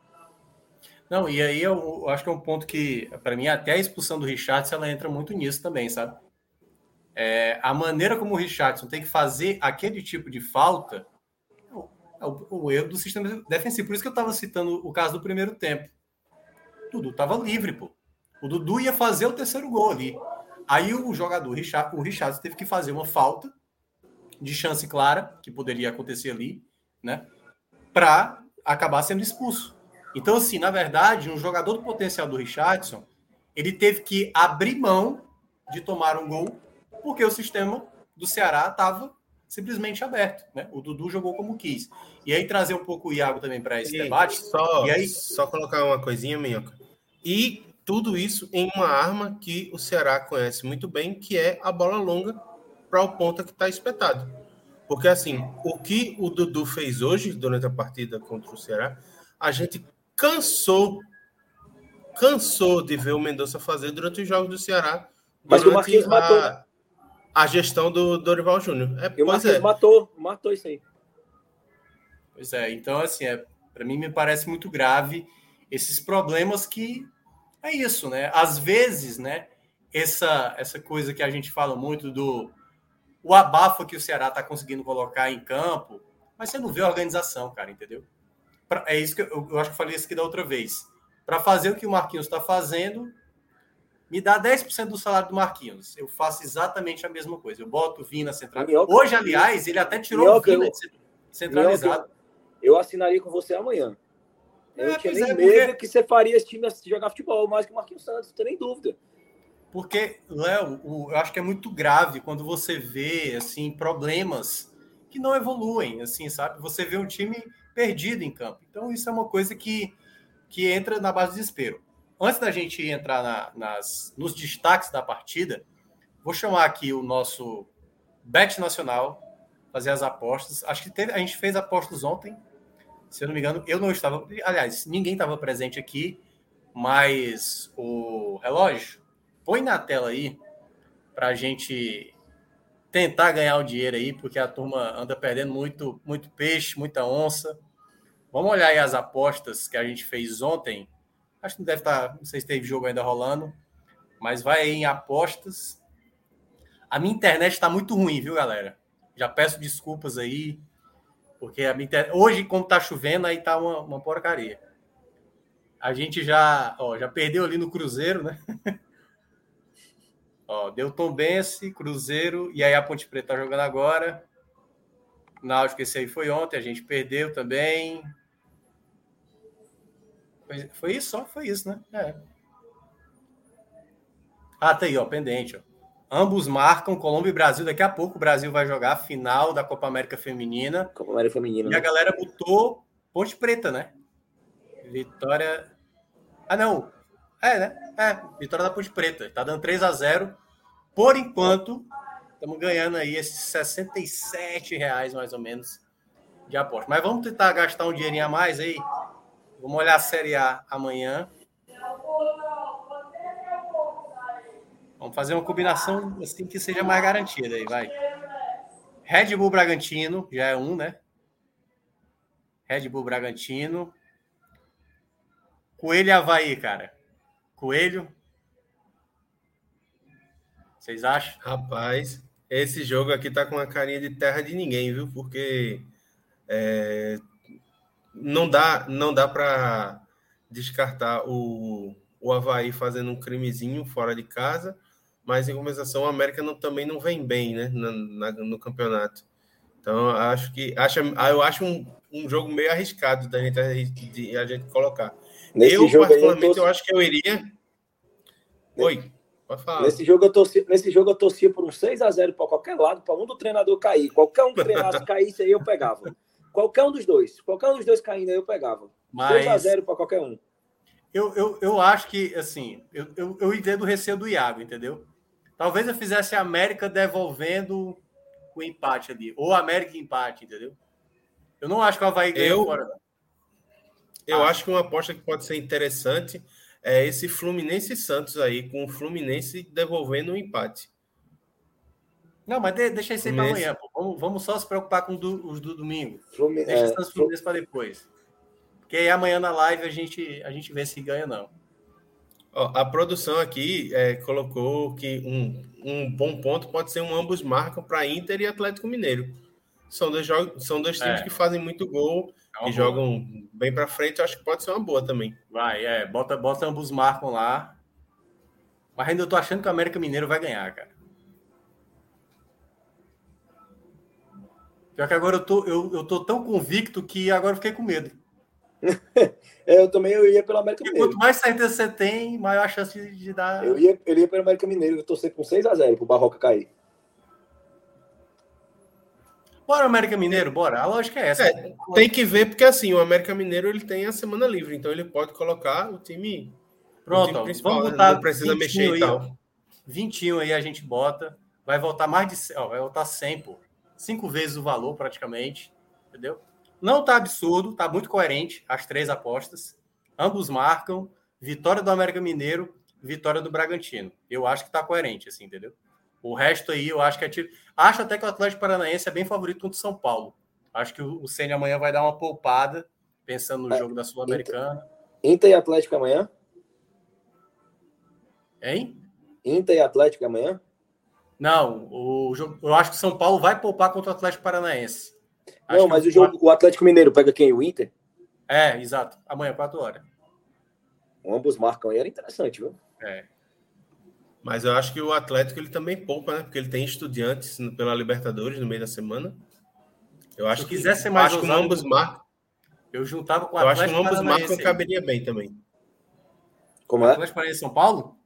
Não, e aí eu, eu acho que é um ponto que, para mim, até a expulsão do Richardson, ela entra muito nisso também, sabe? É, a maneira como o Richardson tem que fazer aquele tipo de falta é o, o erro do sistema defensivo. Por isso que eu estava citando o caso do primeiro tempo. O Dudu estava livre, pô. O Dudu ia fazer o terceiro gol ali. Aí o jogador, o Richard, o Richard teve que fazer uma falta de chance clara, que poderia acontecer ali, né? Para acabar sendo expulso. Então, assim, na verdade, um jogador do potencial do Richardson, ele teve que abrir mão de tomar um gol, porque o sistema do Ceará estava simplesmente aberto. Né? O Dudu jogou como quis. E aí trazer um pouco o Iago também para esse E debate. Só, E aí- só colocar uma coisinha, Minhoca. E tudo isso em uma arma que o Ceará conhece muito bem, que é a bola longa para o ponta que está espetado. Porque, assim, o que o Dudu fez hoje, durante a partida contra o Ceará, a gente cansou, cansou de ver o Mendonça fazer durante os jogos do Ceará. Mas o Marquinhos matou, né? a, a gestão do Dorival Júnior. É, E o Marquinhos é. matou, matou isso aí. Pois é, então assim, é, para mim me parece muito grave esses problemas que é isso, né? Às vezes, né, essa essa coisa que a gente fala muito do o abafa que o Ceará está conseguindo colocar em campo, mas você não vê a organização, cara, entendeu? Pra- é isso que eu, eu acho que eu falei isso aqui da outra vez. Para fazer o que o Marquinhos está fazendo, me dá 10% do salário do Marquinhos. Eu faço exatamente a mesma coisa. Eu boto o Vina central. Minhoca- Hoje, aliás, ele até tirou Minhoca, o Vina eu- centralizado. Eu assinaria com você amanhã. Eu É, tinha pois nem é, medo que você faria esse time jogar futebol mais que o Marquinhos Santos, não tem nem dúvida. Porque, Léo, eu acho que é muito grave quando você vê assim problemas que não evoluem, assim, sabe? Você vê um time perdido em campo. Então, isso é uma coisa que, que entra na base do desespero. Antes da gente entrar na- nas, nos destaques da partida, vou chamar aqui o nosso Bet Nacional, fazer as apostas. Acho que teve, a gente fez apostas ontem, se eu não me engano. Eu não estava, aliás, ninguém estava presente aqui, mas o relógio põe na tela aí para a gente tentar ganhar o dinheiro aí, porque a turma anda perdendo muito, muito peixe, muita onça. Vamos olhar aí as apostas que a gente fez ontem. Acho que não deve estar, não sei se teve jogo ainda rolando, mas vai aí em apostas. A minha internet está muito ruim, viu, galera? Já peço desculpas aí, porque a minha internet... hoje, como tá chovendo, aí tá uma, uma porcaria. A gente já, ó, já perdeu ali no Cruzeiro, né? Ó, deu Tom Bense, Cruzeiro, e aí a Ponte Preta tá jogando agora. Náutico, esse aí foi ontem, a gente perdeu também. Foi, foi isso? Só foi isso, né? É. Ah, tá aí, ó, pendente, ó. Ambos marcam, Colômbia e Brasil. Daqui a pouco o Brasil vai jogar a final da Copa América Feminina. Copa América Feminina. E a Né? galera botou Ponte Preta, né? Vitória. Ah, não. É, né? É, vitória da Ponte Preta. Tá dando 3 a 0 Por enquanto, estamos ganhando aí esses 67 reais, mais ou menos, de aposta. Mas vamos tentar gastar um dinheirinho a mais aí. Vamos olhar a Série A amanhã. Vamos fazer uma combinação assim que seja mais garantida aí, vai. Red Bull Bragantino, já é um, né? Red Bull Bragantino. Coelho Havaí, cara. Coelho. Vocês acham? Rapaz, esse jogo aqui tá com a carinha de terra de ninguém, viu? Porque é, não dá, não dá para descartar o, o Havaí fazendo um crimezinho fora de casa, mas em compensação o América não, também não vem bem, né? Na, na- no campeonato. Então eu acho que acho, eu acho um, um jogo meio arriscado da gente, de a gente colocar. Nesse eu, jogo aí, eu, particularmente, eu acho que eu iria. Oi, pode falar. nesse, jogo eu torci, nesse jogo eu torcia por um 6x0 para qualquer lado, para um do treinador cair. Qualquer um que treinasse caísse aí, eu pegava. Qualquer um dos dois. Qualquer um dos dois caindo aí, eu pegava. Mas 6x0 para qualquer um. eu, eu, eu acho que, assim, eu, eu, eu entendo o receio do Iago, entendeu? Talvez eu fizesse a América devolvendo o empate ali. Ou a América empate, entendeu? Eu não acho que o Havaí ganha Eu- fora. Eu Ah. acho que uma aposta que pode ser interessante é esse Fluminense e Santos aí, com o Fluminense devolvendo um empate. Não, mas de- deixa isso aí para amanhã. Pô. Vamos, vamos só se preocupar com do- os do domingo. Fluminense, Deixa é, os Santos Fluminense para depois. Porque aí amanhã na live a gente, a gente vê se ganha ou não. Ó, a produção aqui é, colocou que um, um bom ponto pode ser um ambos marcam para Inter e Atlético Mineiro. São dois, jogos, são dois times É. que fazem muito gol É uma e boa. jogam bem para frente. Eu acho que pode ser uma boa também. Vai, é. Bota, bota ambos marcam lá. Mas ainda eu tô achando que o América Mineiro vai ganhar, cara. Pior que agora eu tô, eu, eu tô tão convicto que agora eu fiquei com medo. É, eu também eu ia pelo América E Mineiro. quanto mais certeza você tem, maior a chance de, de dar. Eu ia, eu ia pelo América Mineiro, eu torcer com 6x0 pro Barroca cair. Bora, América Mineiro, bora. A lógica é essa. É, tem que ver, porque assim, o América Mineiro ele tem a semana livre, então ele pode colocar o time. Pronto, o time principal, vamos botar. Não precisa mexer e tal. 21 aí a gente bota. Vai voltar mais de. Ó, vai voltar 100, pô. Cinco vezes o valor, praticamente. Entendeu? Não tá absurdo, tá muito coerente as três apostas. Ambos marcam. Vitória do América Mineiro, vitória do Bragantino. Eu acho que tá coerente, assim, entendeu? O resto aí eu acho que é tiro. Acho até que o Atlético Paranaense é bem favorito contra o São Paulo. Acho que o Senna amanhã vai dar uma poupada, pensando no é, jogo da Sul-Americana. Inter e Atlético amanhã? Hein? Inter e Atlético amanhã? Não, o jogo, eu acho que o São Paulo vai poupar contra o Atlético Paranaense. Acho Não, mas o jogo, o Atlético Mineiro pega quem? O Inter? É, exato. Amanhã, 4 horas. Ambos marcam aí, era interessante, viu? É. Mas eu acho que o Atlético ele também poupa, né? Porque ele tem estudiantes pela Libertadores no meio da semana. Eu acho Se que quiser ser mais acho que ambos marcam. Eu juntava com o Atlético. Eu acho que ambos marcam caberia bem também. Como é? Atlético Paranaense São Paulo?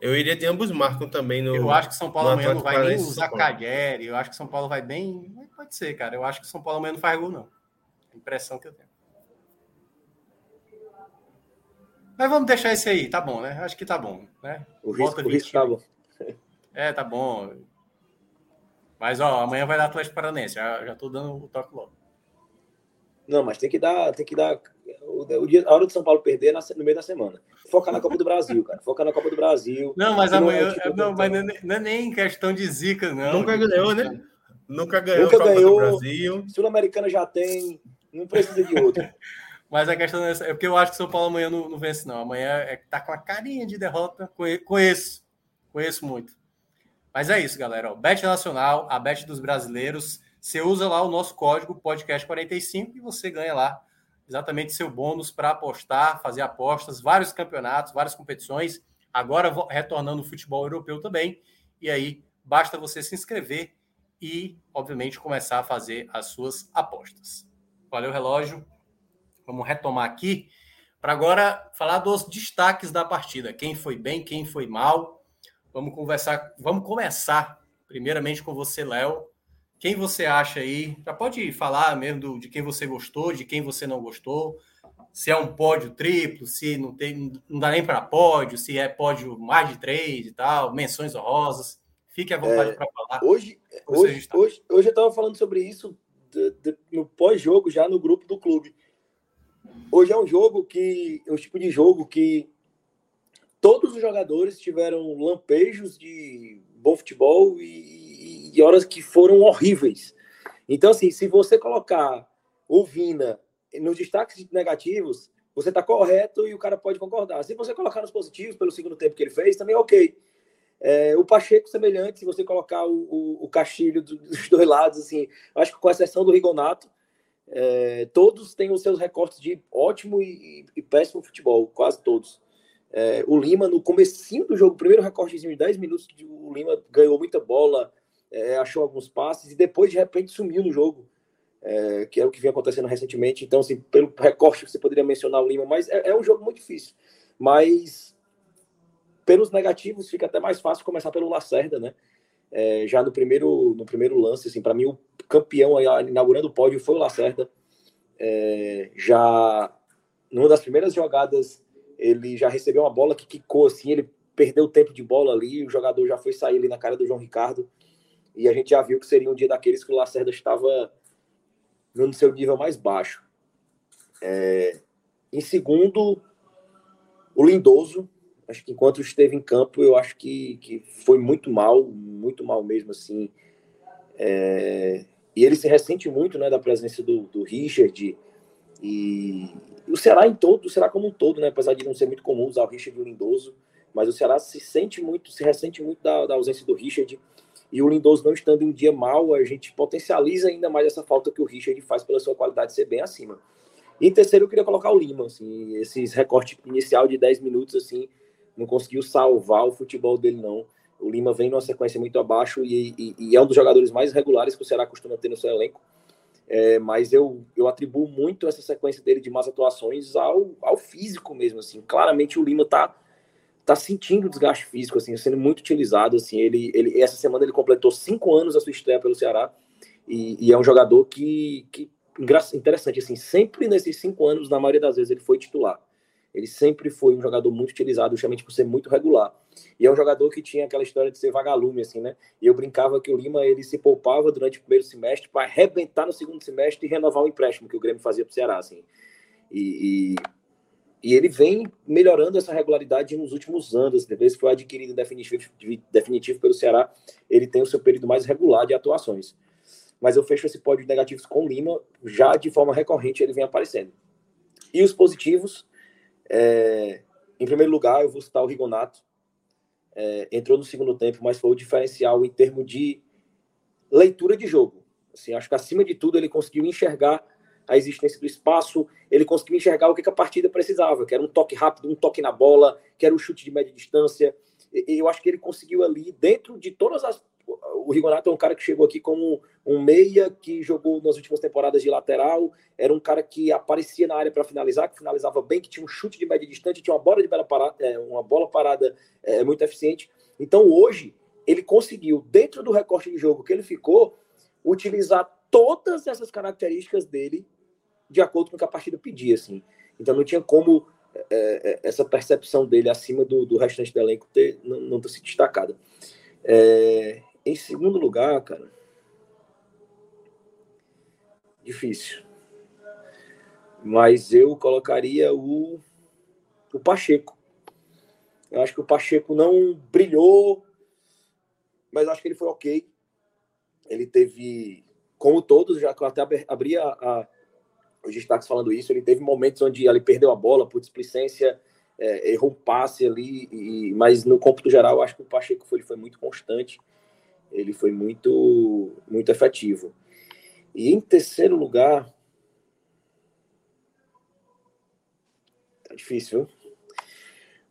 Eu iria de ambos marcam também no. Eu acho que São Paulo amanhã não vai nem usar Cagliari. Eu acho que São Paulo vai bem. Pode ser, cara. Eu acho que São Paulo amanhã não faz gol, não. A impressão que eu tenho. Mas vamos deixar esse aí, tá bom, né? Acho que tá bom, né? O risco, o risco tá bom. É, tá bom. Mas, ó, amanhã vai dar Atlético Paranense. Já, já tô dando o toque logo. Não, mas tem que dar, tem que dar. O, o dia, a hora do São Paulo perder é no meio da semana. Foca na Copa do Brasil, cara. Foca na Copa do Brasil. Não, mas amanhã. Não, é, tipo, não, mas não, é, não é nem questão de zica, não. Nunca ganhou, né? Nunca ganhou Nunca Copa ganhou, do Brasil. Sul-Americana já tem. Não precisa de outro. Mas a questão é, é porque eu acho que São Paulo amanhã não, não vence, não. Amanhã é, tá com a carinha de derrota. Conheço. Conheço muito. Mas é isso, galera. O Bet Nacional, a Bet dos brasileiros. Você usa lá o nosso código podcast45 e você ganha lá exatamente seu bônus para apostar, fazer apostas, vários campeonatos, várias competições. Agora retornando o futebol europeu também. E aí basta você se inscrever e, obviamente, começar a fazer as suas apostas. Valeu, relógio. Vamos retomar aqui para agora falar dos destaques da partida. Quem foi bem, quem foi mal. Vamos conversar, vamos começar primeiramente com você, Léo. Quem você acha aí? Já pode falar mesmo do, de quem você gostou, de quem você não gostou. Se é um pódio triplo, se não tem, não dá nem para pódio, se é pódio mais de três e tal, menções honrosas. Fique à vontade é, para falar. Hoje, hoje, hoje, hoje eu estava falando sobre isso de, de, no pós-jogo, já no grupo do clube. Hoje é um jogo que. É um tipo de jogo que todos os jogadores tiveram lampejos de bom futebol e, e horas que foram horríveis. Então, assim, se você colocar o Vina nos destaques negativos, você está correto e o cara pode concordar. Se você colocar nos positivos, pelo segundo tempo que ele fez, também é ok. É, o Pacheco, semelhante, se você colocar o, o, o Castilho dos dois lados, assim, acho que com exceção do Rigonato, é, todos têm os seus recortes de ótimo e, e péssimo futebol, quase todos. É, o Lima, no comecinho do jogo, primeiro recortezinho de 10 minutos, o Lima ganhou muita bola, é, achou alguns passes e depois, de repente, sumiu no jogo, é, que é o que vem acontecendo recentemente. Então, assim, pelo recorte, você poderia mencionar o Lima, mas é, é um jogo muito difícil. Mas, pelos negativos, fica até mais fácil começar pelo Lacerda, né? É, já no primeiro, no primeiro lance, assim, para mim, o campeão aí, inaugurando o pódio foi o Lacerda. É, já numa das primeiras jogadas, ele já recebeu uma bola que quicou assim, ele perdeu o tempo de bola ali, o jogador já foi sair ali na cara do João Ricardo. E a gente já viu que seria um dia daqueles que o Lacerda estava no seu nível mais baixo. É, em segundo, o Lindoso, acho que enquanto esteve em campo, eu acho que, que foi muito mal, muito mal mesmo, assim. É, e ele se ressente muito, né, da presença do, do Richard e, o Ceará em todo, o Ceará como um todo, né, apesar de não ser muito comum usar o Richard e o Lindoso, mas o Ceará se sente muito, se ressente muito da, da ausência do Richard e o Lindoso não estando em um dia mal, a gente potencializa ainda mais essa falta que o Richard faz pela sua qualidade ser bem acima. E em terceiro, eu queria colocar o Lima, assim, esses recortes inicial de 10 minutos, assim, não conseguiu salvar o futebol dele, não. O Lima vem numa sequência muito abaixo e, e, e é um dos jogadores mais regulares que o Ceará costuma ter no seu elenco. É, mas eu, eu atribuo muito essa sequência dele de más atuações ao, ao físico mesmo, assim. Claramente o Lima tá, tá sentindo desgaste físico, assim, sendo muito utilizado, assim. Ele, ele, essa semana ele completou cinco anos a sua estreia pelo Ceará E, e é um jogador que, que, interessante, assim, sempre nesses cinco anos, na maioria das vezes, ele foi titular. Ele sempre foi um jogador muito utilizado, justamente por ser muito regular. E é um jogador que tinha aquela história de ser vagalume, assim, né? E eu brincava que o Lima ele se poupava durante o primeiro semestre para arrebentar no segundo semestre e renovar o empréstimo que o Grêmio fazia para o Ceará, assim. E, e, e, ele vem melhorando essa regularidade nos últimos anos. Depois que foi adquirido definitivo, definitivo pelo Ceará, ele tem o seu período mais regular de atuações. Mas eu fecho esse pódio de negativos com o Lima, já de forma recorrente ele vem aparecendo. E os positivos, é, em primeiro lugar, eu vou citar o Rigonato. É, entrou no segundo tempo, mas foi o diferencial em termos de leitura de jogo. Assim, acho que acima de tudo ele conseguiu enxergar a existência do espaço, ele conseguiu enxergar o que, a partida precisava, que era um toque rápido, um toque na bola, que era um chute de média distância. Eu acho que ele conseguiu ali, dentro de todas as o Rigonato é um cara que chegou aqui como um meia que jogou nas últimas temporadas de lateral, era um cara que aparecia na área para finalizar, que finalizava bem, que tinha um chute de média distante, tinha uma bola de bela parada, é, uma bola parada é, muito eficiente. Então hoje ele conseguiu, dentro do recorte de jogo que ele ficou, utilizar todas essas características dele de acordo com o que a partida pedia, assim. Então não tinha como é, é essa percepção dele acima do, do restante do elenco ter, não, não ter se destacado. É, em segundo lugar, cara. Difícil. Mas eu colocaria o, o Pacheco. Eu acho que o Pacheco não brilhou, mas acho que ele foi ok. Ele teve, como todos, já que eu até abri a, a, os destaques falando isso, ele teve momentos onde ele perdeu a bola por displicência, é, errou um passe ali, e, mas no cômputo geral, acho que o Pacheco foi, ele foi muito constante ele foi muito, muito efetivo. E em terceiro lugar, tá difícil, viu?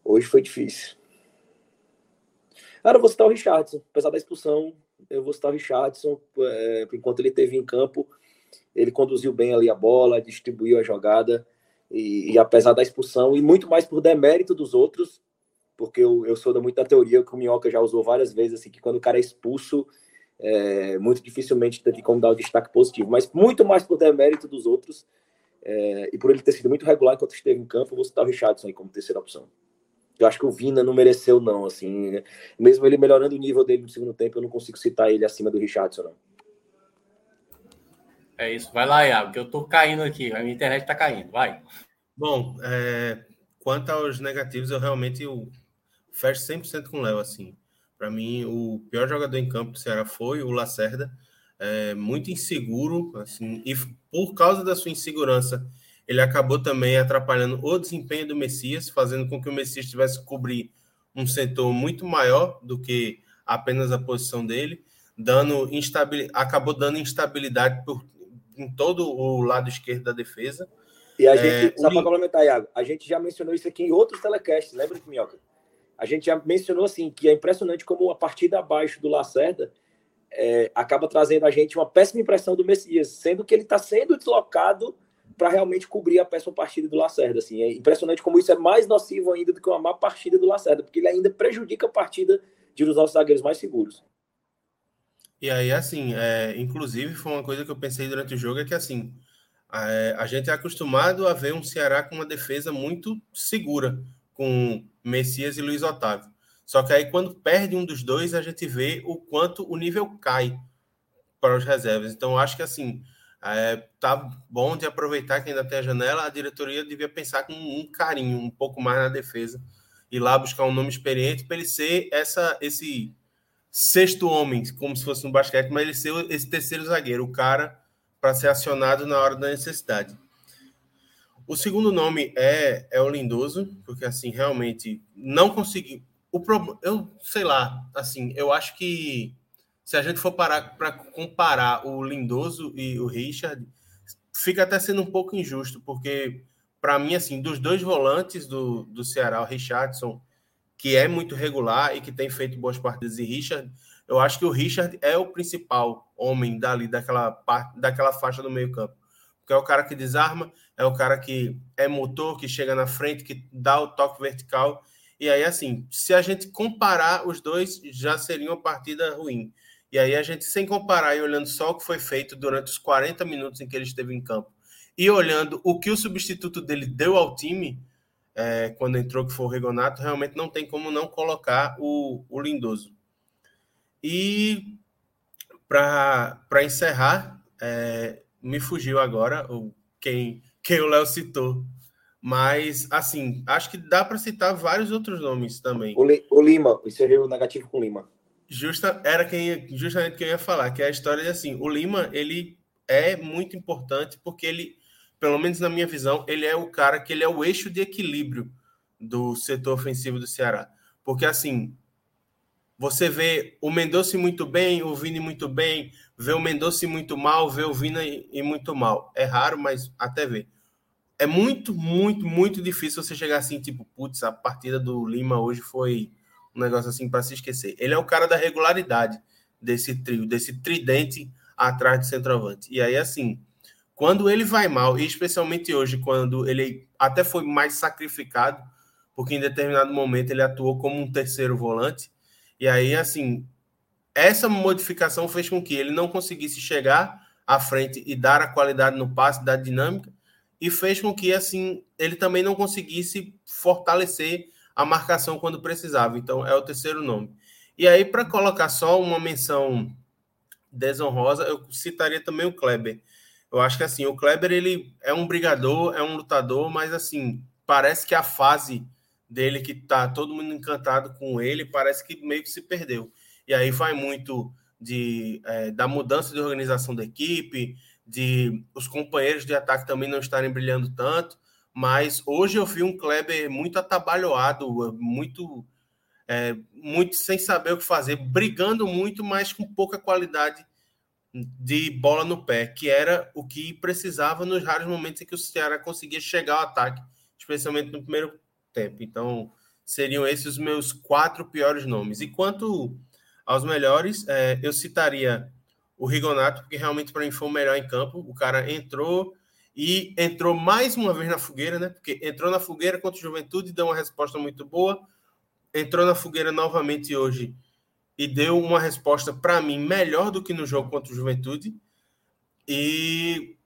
Hoje foi difícil. Cara, eu vou citar o Richardson, apesar da expulsão, eu vou citar o Richardson, é, enquanto ele teve em campo, ele conduziu bem ali a bola, distribuiu a jogada, e, e apesar da expulsão, e muito mais por demérito dos outros, porque eu, eu sou da muita teoria que o Minhoca já usou várias vezes, assim, que quando o cara é expulso, é, muito dificilmente tem como dar o destaque positivo, mas muito mais por demérito dos outros é, e por ele ter sido muito regular enquanto esteve em campo, eu vou citar o Richardson aí como terceira opção. Eu acho que o Vina não mereceu, não, assim, né? mesmo ele melhorando o nível dele no segundo tempo, eu não consigo citar ele acima do Richardson, não. É isso, vai lá, Iago, que eu tô caindo aqui, a minha internet tá caindo, vai. Bom, é, quanto aos negativos, eu realmente eu fecho 100% com o Léo, assim. Para mim, o pior jogador em campo do Ceará foi o Lacerda, é, muito inseguro, assim, e por causa da sua insegurança, ele acabou também atrapalhando o desempenho do Messias, fazendo com que o Messias tivesse que cobrir um setor muito maior do que apenas a posição dele, dando instabil... acabou dando instabilidade por... em todo o lado esquerdo da defesa. E a gente, é, só para complementar, Iago, a gente já mencionou isso aqui em outros telecasts, lembra, Minhoca? A gente já mencionou assim que é impressionante como a partida abaixo do Lacerda é, acaba trazendo a gente uma péssima impressão do Messias, sendo que ele está sendo deslocado para realmente cobrir a péssima partida do Lacerda. Assim. É impressionante como isso é mais nocivo ainda do que uma má partida do Lacerda, porque ele ainda prejudica a partida de um dos nossos zagueiros mais seguros. E aí, assim, é, inclusive foi uma coisa que eu pensei durante o jogo, é que assim, a, é, a gente é acostumado a ver um Ceará com uma defesa muito segura, com Messias e Luiz Otávio. Só que aí, quando perde um dos dois, a gente vê o quanto o nível cai para os reservas. Então, acho que assim, é, tá bom de aproveitar que ainda tem a janela. A diretoria devia pensar com um carinho, um pouco mais na defesa, e lá buscar um nome experiente para ele ser essa, esse sexto homem, como se fosse no basquete, mas ele ser esse terceiro zagueiro, o cara para ser acionado na hora da necessidade. O segundo nome é, é o Lindoso, porque assim, realmente não consegui. O pro, eu sei lá, assim, eu acho que se a gente for parar para comparar o Lindoso e o Richard, fica até sendo um pouco injusto, porque para mim, assim, dos dois volantes do, do Ceará, o Richardson, que é muito regular e que tem feito boas partidas, e Richard, eu acho que o Richard é o principal homem dali, daquela, daquela faixa do meio campo porque é o cara que desarma, é o cara que é motor, que chega na frente, que dá o toque vertical. E aí, assim, se a gente comparar os dois, já seria uma partida ruim. E aí a gente, sem comparar e olhando só o que foi feito durante os 40 minutos em que ele esteve em campo, e olhando o que o substituto dele deu ao time, é, quando entrou, que foi o Rigonato, realmente não tem como não colocar o, o Lindoso. E para encerrar, é, me fugiu agora o, quem, quem o Léo citou. Mas, assim, acho que dá para citar vários outros nomes também. O, o Lima, encerrei negativo com o Lima. Justa, era quem, justamente quem eu ia falar, que é a história de assim, o Lima, ele é muito importante porque ele, pelo menos na minha visão, ele é o cara que ele é o eixo de equilíbrio do setor ofensivo do Ceará. Porque assim, você vê o Mendonça muito bem, o Vini muito bem, vê o Mendonça muito mal, vê o Vini e muito mal. É raro, mas até vê. É muito, muito, muito difícil você chegar assim, tipo, putz, a partida do Lima hoje foi um negócio assim para se esquecer. Ele é o cara da regularidade desse trio, desse tridente atrás de centroavante. E aí, assim, quando ele vai mal, e especialmente hoje, quando ele até foi mais sacrificado, porque em determinado momento ele atuou como um terceiro volante, e aí, assim, essa modificação fez com que ele não conseguisse chegar à frente e dar a qualidade no passe, da dinâmica, e fez com que, assim, ele também não conseguisse fortalecer a marcação quando precisava. Então, é o terceiro nome. E aí, para colocar só uma menção desonrosa, eu citaria também o Kleber. Eu acho que assim, o Kleber ele é um brigador, é um lutador, mas assim, parece que a fase dele que tá todo mundo encantado com ele, parece que meio que se perdeu. E aí vai muito de é, da mudança de organização da equipe, de os companheiros de ataque também não estarem brilhando tanto. Mas hoje eu vi um Kleber muito atabalhoado, muito, é, muito sem saber o que fazer, brigando muito, mas com pouca qualidade de bola no pé, que era o que precisava nos raros momentos em que o Ceará conseguia chegar ao ataque, especialmente no primeiro tempo. Então, seriam esses os meus quatro piores nomes. E quanto aos melhores, é, eu citaria o Rigonato, porque realmente para mim foi o melhor em campo. O cara entrou e entrou mais uma vez na fogueira, né? Porque entrou na fogueira contra o Juventude, deu uma resposta muito boa, entrou na fogueira novamente hoje e deu uma resposta para mim melhor do que no jogo contra o Juventude. E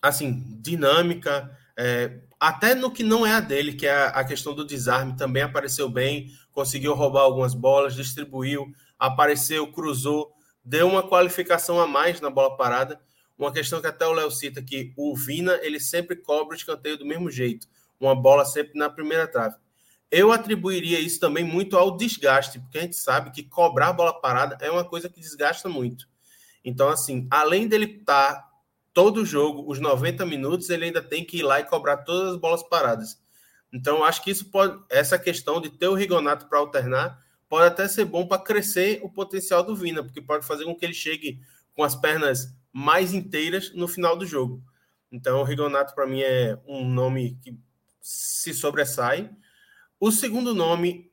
assim, dinâmica, é, até no que não é a dele, que é a questão do desarme, também apareceu bem, conseguiu roubar algumas bolas, distribuiu, apareceu, cruzou, deu uma qualificação a mais na bola parada. Uma questão que até o Léo cita que o Vina ele sempre cobra o escanteio do mesmo jeito, uma bola sempre na primeira trave. Eu atribuiria isso também muito ao desgaste, porque a gente sabe que cobrar bola parada é uma coisa que desgasta muito. Então, assim, além dele estar tá todo o jogo, os 90 minutos, ele ainda tem que ir lá e cobrar todas as bolas paradas. Então, acho que isso pode, essa questão de ter o Rigonato para alternar, pode até ser bom para crescer o potencial do Vina, porque pode fazer com que ele chegue com as pernas mais inteiras no final do jogo. Então, o Rigonato, para mim, é um nome que se sobressai. O segundo nome,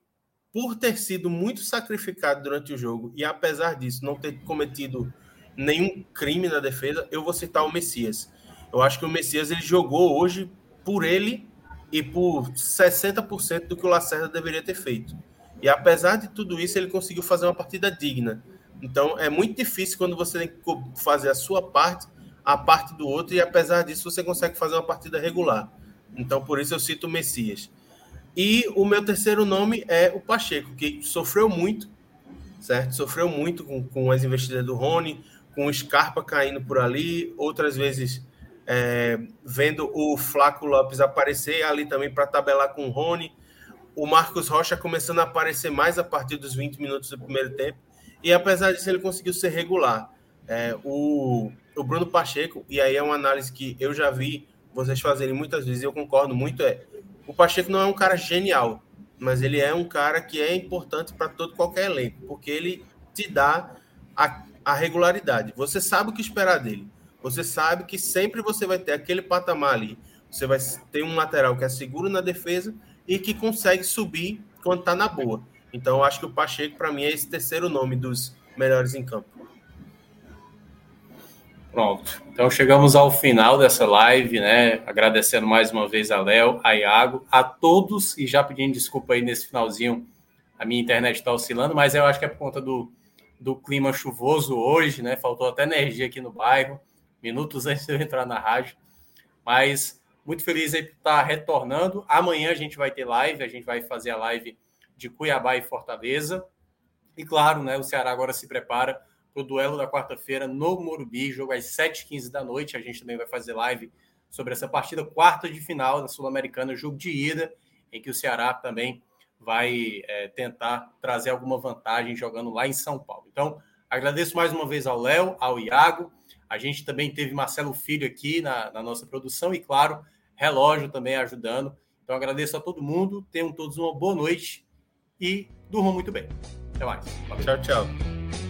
por ter sido muito sacrificado durante o jogo, e apesar disso não ter cometido nenhum crime na defesa, eu vou citar o Messias. Eu acho que o Messias ele jogou hoje por ele e por 60% do que o Lacerda deveria ter feito. E apesar de tudo isso, ele conseguiu fazer uma partida digna. Então é muito difícil quando você tem que fazer a sua parte, a parte do outro, e apesar disso você consegue fazer uma partida regular. Então por isso eu cito o Messias. E o meu terceiro nome é o Pacheco, que sofreu muito, certo? Sofreu muito com, com as investidas do Rony, com o Scarpa caindo por ali, outras vezes é, vendo o Flaco Lopes aparecer ali também para tabelar com o Rony. O Marcos Rocha começando a aparecer mais a partir dos 20 minutos do primeiro tempo. E apesar disso, ele conseguiu ser regular. É, o, o Bruno Pacheco, e aí é uma análise que eu já vi vocês fazerem muitas vezes, e eu concordo muito, é o Pacheco não é um cara genial, mas ele é um cara que é importante para todo qualquer elenco, porque ele te dá a, a regularidade. Você sabe o que esperar dele. Você sabe que sempre você vai ter aquele patamar ali. Você vai ter um lateral que é seguro na defesa e que consegue subir quando está na boa. Então, acho que o Pacheco, para mim, é esse terceiro nome dos melhores em campo. Pronto. Então, chegamos ao final dessa live, né? Agradecendo mais uma vez a Léo, a Iago, a todos e já pedindo desculpa aí nesse finalzinho. A minha internet está oscilando, mas eu acho que é por conta do, do clima chuvoso hoje, né? Faltou até energia aqui no bairro, minutos antes de eu entrar na rádio. Mas muito feliz aí por estar retornando. Amanhã a gente vai ter live, a gente vai fazer a live de Cuiabá e Fortaleza. E claro, né, o Ceará agora se prepara para o duelo da quarta-feira no Morumbi, jogo às 7h15 da noite. A gente também vai fazer live sobre essa partida, quarta de final da Sul-Americana, jogo de ida, em que o Ceará também vai é, tentar trazer alguma vantagem jogando lá em São Paulo. Então, agradeço mais uma vez ao Léo, ao Iago. A gente também teve Marcelo Filho aqui na, na nossa produção e, claro, relógio também ajudando. Então agradeço a todo mundo, tenham todos uma boa noite e durmam muito bem. Até mais. Valeu. Tchau, tchau.